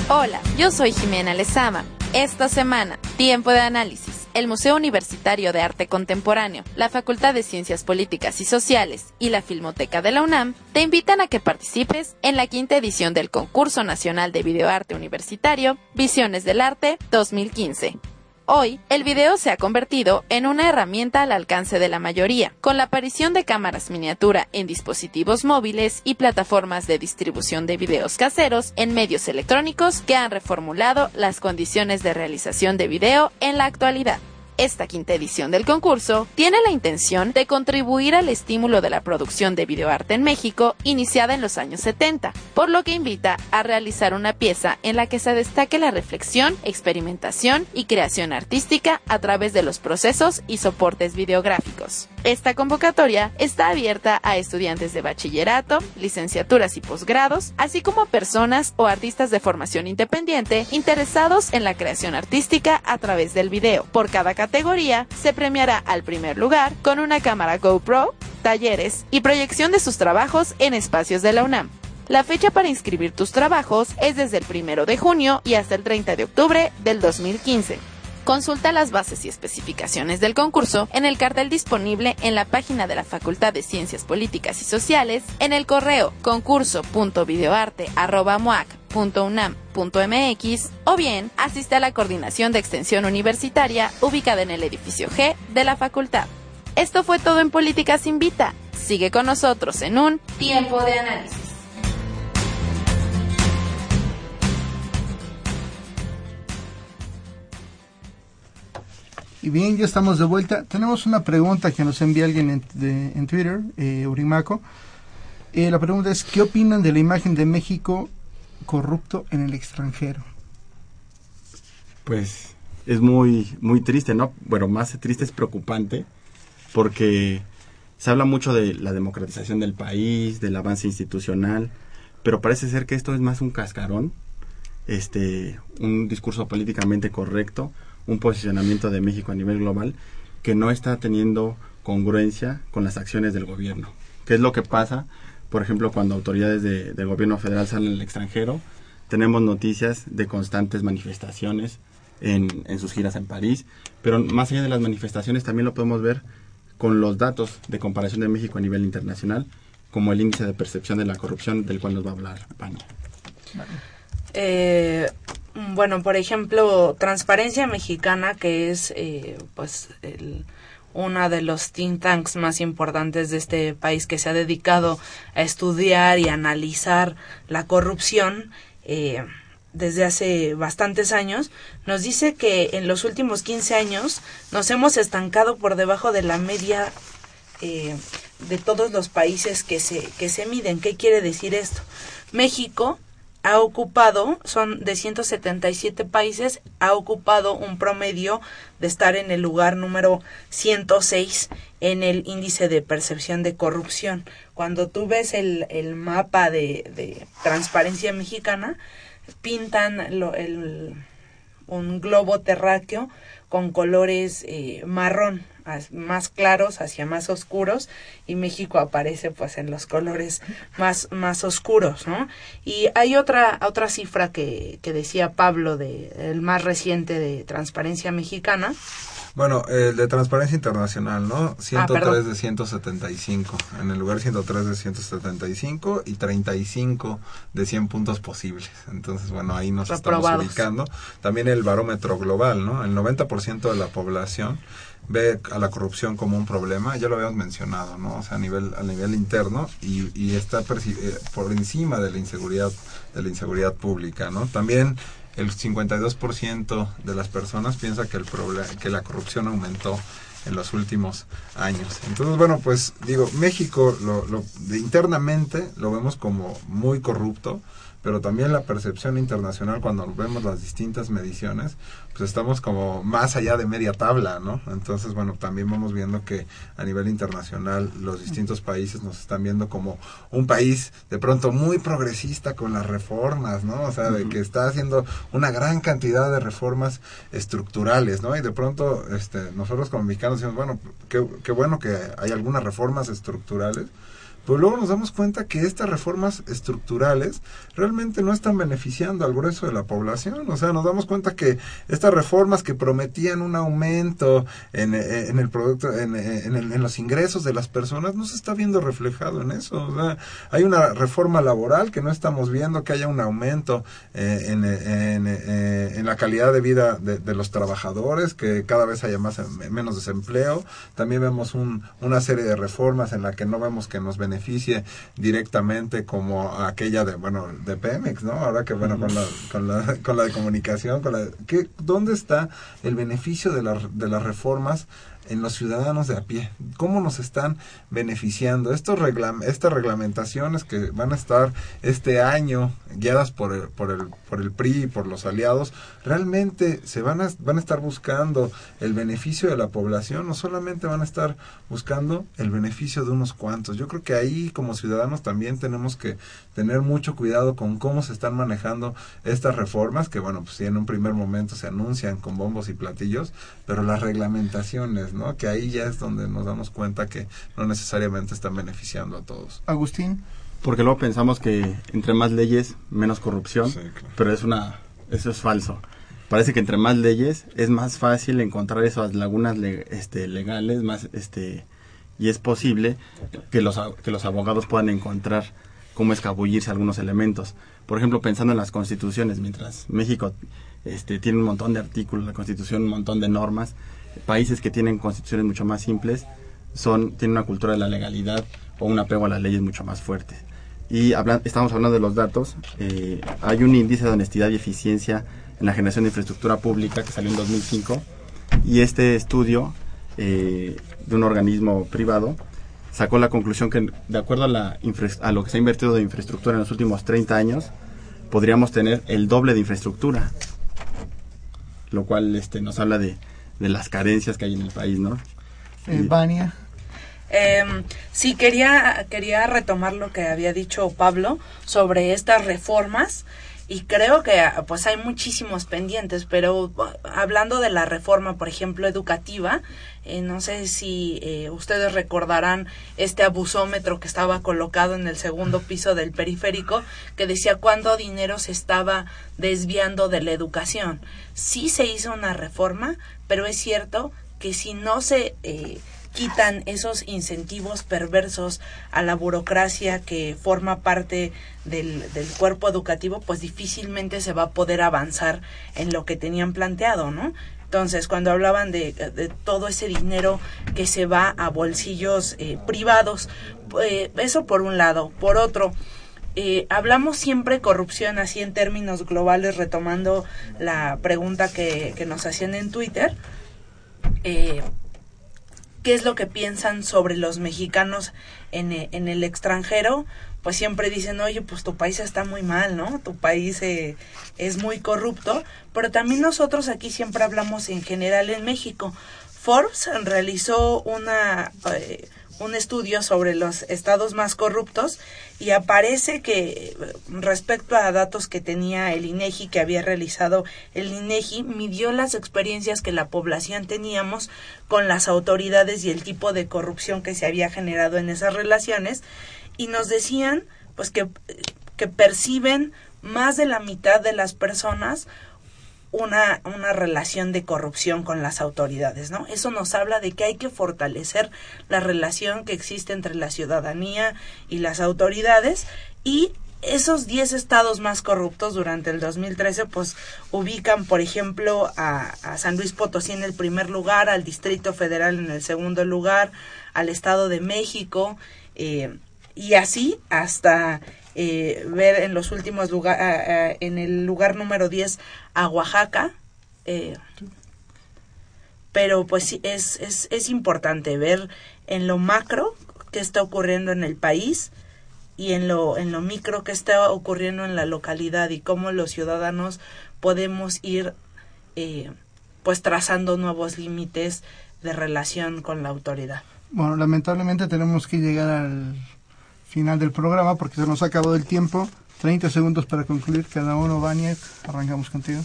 [SPEAKER 6] Hola, yo soy Jimena Lezama. Esta semana, tiempo de análisis el Museo Universitario de Arte Contemporáneo, la Facultad de Ciencias Políticas y Sociales y la Filmoteca de la UNAM te invitan a que participes en la quinta edición del Concurso Nacional de Videoarte Universitario Visiones del Arte 2015. Hoy, el video se ha convertido en una herramienta al alcance de la mayoría, con la aparición de cámaras miniatura en dispositivos móviles y plataformas de distribución de videos caseros en medios electrónicos que han reformulado las condiciones de realización de video en la actualidad. Esta quinta edición del concurso tiene la intención de contribuir al estímulo de la producción de videoarte en México iniciada en los años 70, por lo que invita a realizar una pieza en la que se destaque la reflexión, experimentación y creación artística a través de los procesos y soportes videográficos. Esta convocatoria está abierta a estudiantes de bachillerato, licenciaturas y posgrados, así como a personas o artistas de formación independiente interesados en la creación artística a través del video. Por cada categoría se premiará al primer lugar con una cámara GoPro, talleres y proyección de sus trabajos en espacios de la UNAM. La fecha para inscribir tus trabajos es desde el 1 de junio y hasta el 30 de octubre del 2015. Consulta las bases y especificaciones del concurso en el cartel disponible en la página de la Facultad de Ciencias Políticas y Sociales, en el correo concurso.videoarte.unam.mx o bien asiste a la coordinación de extensión universitaria ubicada en el edificio G de la facultad. Esto fue todo en Políticas Invita. Sigue con nosotros en un tiempo de análisis.
[SPEAKER 1] Y bien, ya estamos de vuelta. Tenemos una pregunta que nos envía alguien en, Twitter, eh, Urimaco. Eh, la pregunta es, ¿qué opinan de la imagen de México corrupto en el extranjero?
[SPEAKER 4] Pues es muy, muy triste, ¿no? Bueno, más triste es preocupante porque se habla mucho de la democratización del país, del avance institucional, pero parece ser que esto es más un cascarón, este, un discurso políticamente correcto, un posicionamiento de México a nivel global que no está teniendo congruencia con las acciones del gobierno. ¿Qué es lo que pasa? Por ejemplo, cuando autoridades de, del gobierno federal salen al extranjero, tenemos noticias de constantes manifestaciones en, en sus giras en París, pero más allá de las manifestaciones también lo podemos ver con los datos de comparación de México a nivel internacional, como el índice de percepción de la corrupción del cual nos va a hablar Pani.
[SPEAKER 3] Eh, bueno, por ejemplo, Transparencia Mexicana, que es eh, pues el, una de los think tanks más importantes de este país que se ha dedicado a estudiar y analizar la corrupción eh, desde hace bastantes años, nos dice que en los últimos 15 años nos hemos estancado por debajo de la media eh, de todos los países que se, que se miden. ¿Qué quiere decir esto? México ha ocupado, son de 177 países, ha ocupado un promedio de estar en el lugar número 106 en el índice de percepción de corrupción. Cuando tú ves el, el mapa de, de transparencia mexicana, pintan lo, el, un globo terráqueo con colores eh, marrón, más claros hacia más oscuros y México aparece pues en los colores más más oscuros no y hay otra otra cifra que, que decía Pablo de el más reciente de Transparencia Mexicana
[SPEAKER 2] bueno, el de Transparencia Internacional, ¿no? 103 de 175. En el lugar 103 de 175 y 35 de 100 puntos posibles. Entonces, bueno, ahí nos estamos ubicando. También el barómetro global, ¿no? El 90% de la población ve a la corrupción como un problema, ya lo habíamos mencionado, ¿no? O sea, a nivel, a nivel interno y, y está eh, por encima de la inseguridad, de la inseguridad pública, ¿no? También el 52% de las personas piensa que, el que la corrupción aumentó en los últimos años. Entonces, bueno, pues digo, México lo, lo, internamente lo vemos como muy corrupto, pero también la percepción internacional cuando vemos las distintas mediciones, pues estamos como más allá de media tabla, ¿no? Entonces, bueno, también vamos viendo que a nivel internacional los distintos países nos están viendo como un país de pronto muy progresista con las reformas, ¿no? O sea, de que está haciendo una gran cantidad de reformas estructurales, ¿no? Y de pronto, este, nosotros como mexicanos decimos, bueno, qué, qué bueno que hay algunas reformas estructurales, pero luego nos damos cuenta que estas reformas estructurales realmente no están beneficiando al grueso de la población. O sea, nos damos cuenta que estas reformas que prometían un aumento en, eh, en el producto, en, eh, en, en, los ingresos de las personas, no se está viendo reflejado en eso. O sea, hay una reforma laboral que no estamos viendo que haya un aumento eh, en, la calidad de vida de, de, los trabajadores, que cada vez haya más menos desempleo. También vemos un, una serie de reformas en la que no vemos que nos beneficien beneficie directamente como aquella de, bueno, de Pemex, ¿no? Ahora que, bueno, con la, con la, con la de comunicación, con la, ¿qué, ¿dónde está el beneficio de, la, de las reformas en los ciudadanos de a pie. ¿Cómo nos están beneficiando? Estos estas reglamentaciones que van a estar este año guiadas por el, por el, por el PRI y por los aliados, realmente se van a, van a estar buscando el beneficio de la población, no solamente van a estar buscando el beneficio de unos cuantos. Yo creo que ahí como ciudadanos también tenemos que tener mucho cuidado con cómo se están manejando estas reformas, que bueno, pues en un primer momento se anuncian con bombos y platillos, pero las reglamentaciones, ¿no? Que ahí ya es donde nos damos cuenta que no necesariamente están beneficiando a todos.
[SPEAKER 1] Agustín.
[SPEAKER 4] Porque luego pensamos que entre más leyes, menos corrupción, pero es una, eso es falso. Parece que entre más leyes es más fácil encontrar esas lagunas este, legales, más, este, y es posible que los, que los abogados puedan encontrar cómo escabullirse algunos elementos. Por ejemplo, pensando en las constituciones, mientras México este, tiene un montón de artículos, la constitución un montón de normas, países que tienen constituciones mucho más simples son tienen una cultura de la legalidad o un apego a las leyes mucho más fuerte. Y estamos hablando de los datos. Eh, hay un índice de honestidad y eficiencia en la generación de infraestructura pública que salió en 2005 y este estudio eh, de un organismo privado sacó la conclusión que de acuerdo a, la a lo que se ha invertido de infraestructura en los últimos 30 años podríamos tener el doble de infraestructura lo cual este, nos habla de, de las carencias que hay en el país, ¿no?
[SPEAKER 1] Eh, Vania.
[SPEAKER 3] Eh, sí, quería, quería retomar lo que había dicho Pablo sobre estas reformas y creo que pues hay muchísimos pendientes, pero hablando de la reforma, por ejemplo, educativa, eh, no sé si eh, ustedes recordarán este abusómetro que estaba colocado en el segundo piso del periférico que decía cuánto dinero se estaba desviando de la educación. Sí se hizo una reforma, pero es cierto que si no se eh, quitan esos incentivos perversos a la burocracia que forma parte del, del, cuerpo educativo, pues difícilmente se va a poder avanzar en lo que tenían planteado, ¿no? Entonces, cuando hablaban de, de todo ese dinero que se va a bolsillos eh, privados, eh, eso por un lado. Por otro, eh, hablamos siempre corrupción así en términos globales, retomando la pregunta que, que nos hacían en Twitter. Eh, qué es lo que piensan sobre los mexicanos en, e- en el extranjero, pues siempre dicen, oye, pues tu país está muy mal, ¿no? Tu país eh, es muy corrupto, pero también nosotros aquí siempre hablamos en general en México. Forbes realizó una, eh, un estudio sobre los estados más corruptos y aparece que respecto a datos que tenía el INEGI que había realizado el INEGI midió las experiencias que la población teníamos con las autoridades y el tipo de corrupción que se había generado en esas relaciones y nos decían pues que que perciben más de la mitad de las personas una, una relación de corrupción con las autoridades, ¿no? Eso nos habla de que hay que fortalecer la relación que existe entre la ciudadanía y las autoridades y esos 10 estados más corruptos durante el 2013 pues ubican por ejemplo a, San Luis Potosí en el primer lugar, al Distrito Federal en el segundo lugar, al Estado de México eh, y así hasta eh, ver en los últimos lugares, en el lugar número 10 a Oaxaca. Eh, pero pues es, es, es importante ver en lo macro qué está ocurriendo en el país y en lo, en lo micro qué está ocurriendo en la localidad y cómo los ciudadanos podemos ir eh, pues trazando nuevos límites de relación con la autoridad.
[SPEAKER 1] Bueno, lamentablemente tenemos que llegar al final del programa porque se nos ha acabado el tiempo. 30 segundos para concluir cada uno. Vania, arrancamos contigo.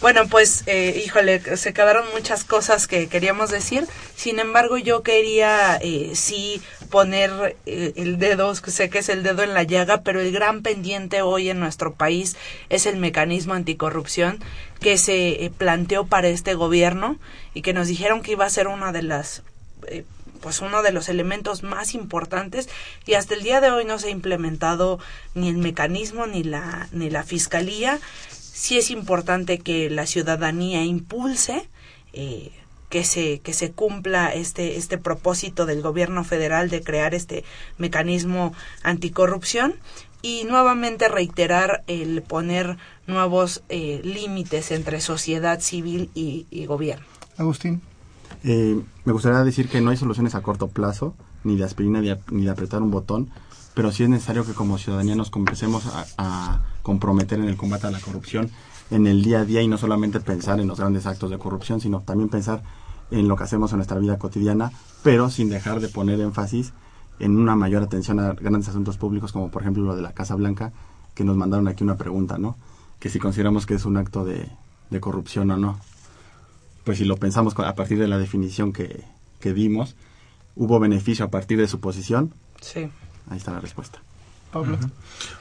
[SPEAKER 3] Bueno, pues, eh, híjole, se quedaron muchas cosas que queríamos decir. Sin embargo, yo quería eh, sí poner eh, el dedo, sé que es el dedo en la llaga, pero el gran pendiente hoy en nuestro país es el mecanismo anticorrupción que se eh, planteó para este gobierno y que nos dijeron que iba a ser una de las eh, pues uno de los elementos más importantes y hasta el día de hoy no se ha implementado ni el mecanismo ni la ni la fiscalía sí es importante que la ciudadanía impulse eh, que se que se cumpla este este propósito del gobierno federal de crear este mecanismo anticorrupción y nuevamente reiterar el poner nuevos eh, límites entre sociedad civil y, y gobierno.
[SPEAKER 1] Agustín.
[SPEAKER 4] Eh, me gustaría decir que no hay soluciones a corto plazo, ni de aspirina ni de, apretar un botón, pero sí es necesario que como ciudadanía nos comencemos a, comprometer en el combate a la corrupción en el día a día y no solamente pensar en los grandes actos de corrupción, sino también pensar en lo que hacemos en nuestra vida cotidiana, pero sin dejar de poner énfasis en una mayor atención a grandes asuntos públicos, como por ejemplo lo de la Casa Blanca, que nos mandaron aquí una pregunta, ¿no? Que si consideramos que es un acto de corrupción o no pues si lo pensamos a partir de la definición que, que dimos, ¿hubo beneficio a partir de su posición?
[SPEAKER 3] Sí.
[SPEAKER 4] Ahí está la respuesta.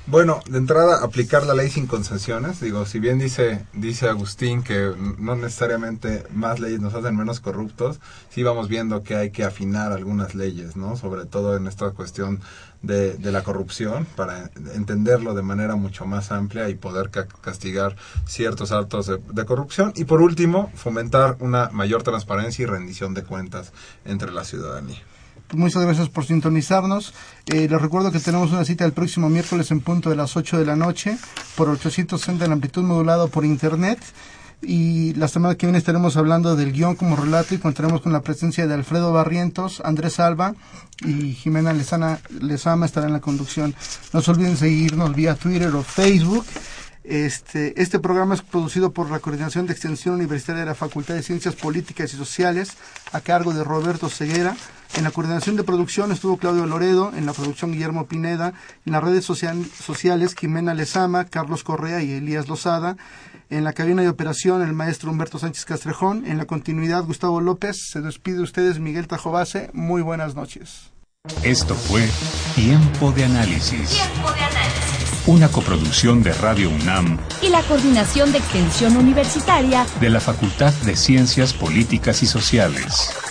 [SPEAKER 2] Bueno, de entrada, aplicar la ley sin concesiones. Digo, si bien dice, dice Agustín que no necesariamente más leyes nos hacen menos corruptos, sí vamos viendo que hay que afinar algunas leyes, ¿no? Sobre todo en esta cuestión de, la corrupción, para entenderlo de manera mucho más amplia y poder ca castigar ciertos actos de corrupción. Y por último, fomentar una mayor transparencia y rendición de cuentas entre la ciudadanía.
[SPEAKER 1] Muchas gracias por sintonizarnos. Eh, les recuerdo que tenemos una cita el próximo miércoles en punto de las 8 de la noche por 860 en amplitud modulado por internet. Y la semana que viene estaremos hablando del guion como relato y contaremos con la presencia de Alfredo Barrientos, Andrés Alba y Jimena Lezana, Lezama estará en la conducción. No se olviden seguirnos vía Twitter o Facebook. Este, este programa es producido por la Coordinación de Extensión Universitaria de la Facultad de Ciencias Políticas y Sociales a cargo de Roberto Ceguera. En la coordinación de producción estuvo Claudio Loredo, en la producción Guillermo Pineda, en las redes social, sociales Jimena Lezama, Carlos Correa y Elías Lozada, en la cabina de operación el maestro Humberto Sánchez Castrejón, en la continuidad Gustavo López, se despide de ustedes Miguel Tajobase, muy buenas noches.
[SPEAKER 7] Esto fue Tiempo de Análisis.
[SPEAKER 5] Tiempo de Análisis.
[SPEAKER 7] Una coproducción de Radio UNAM
[SPEAKER 8] y la Coordinación de Extensión Universitaria
[SPEAKER 7] de la Facultad de Ciencias Políticas y Sociales.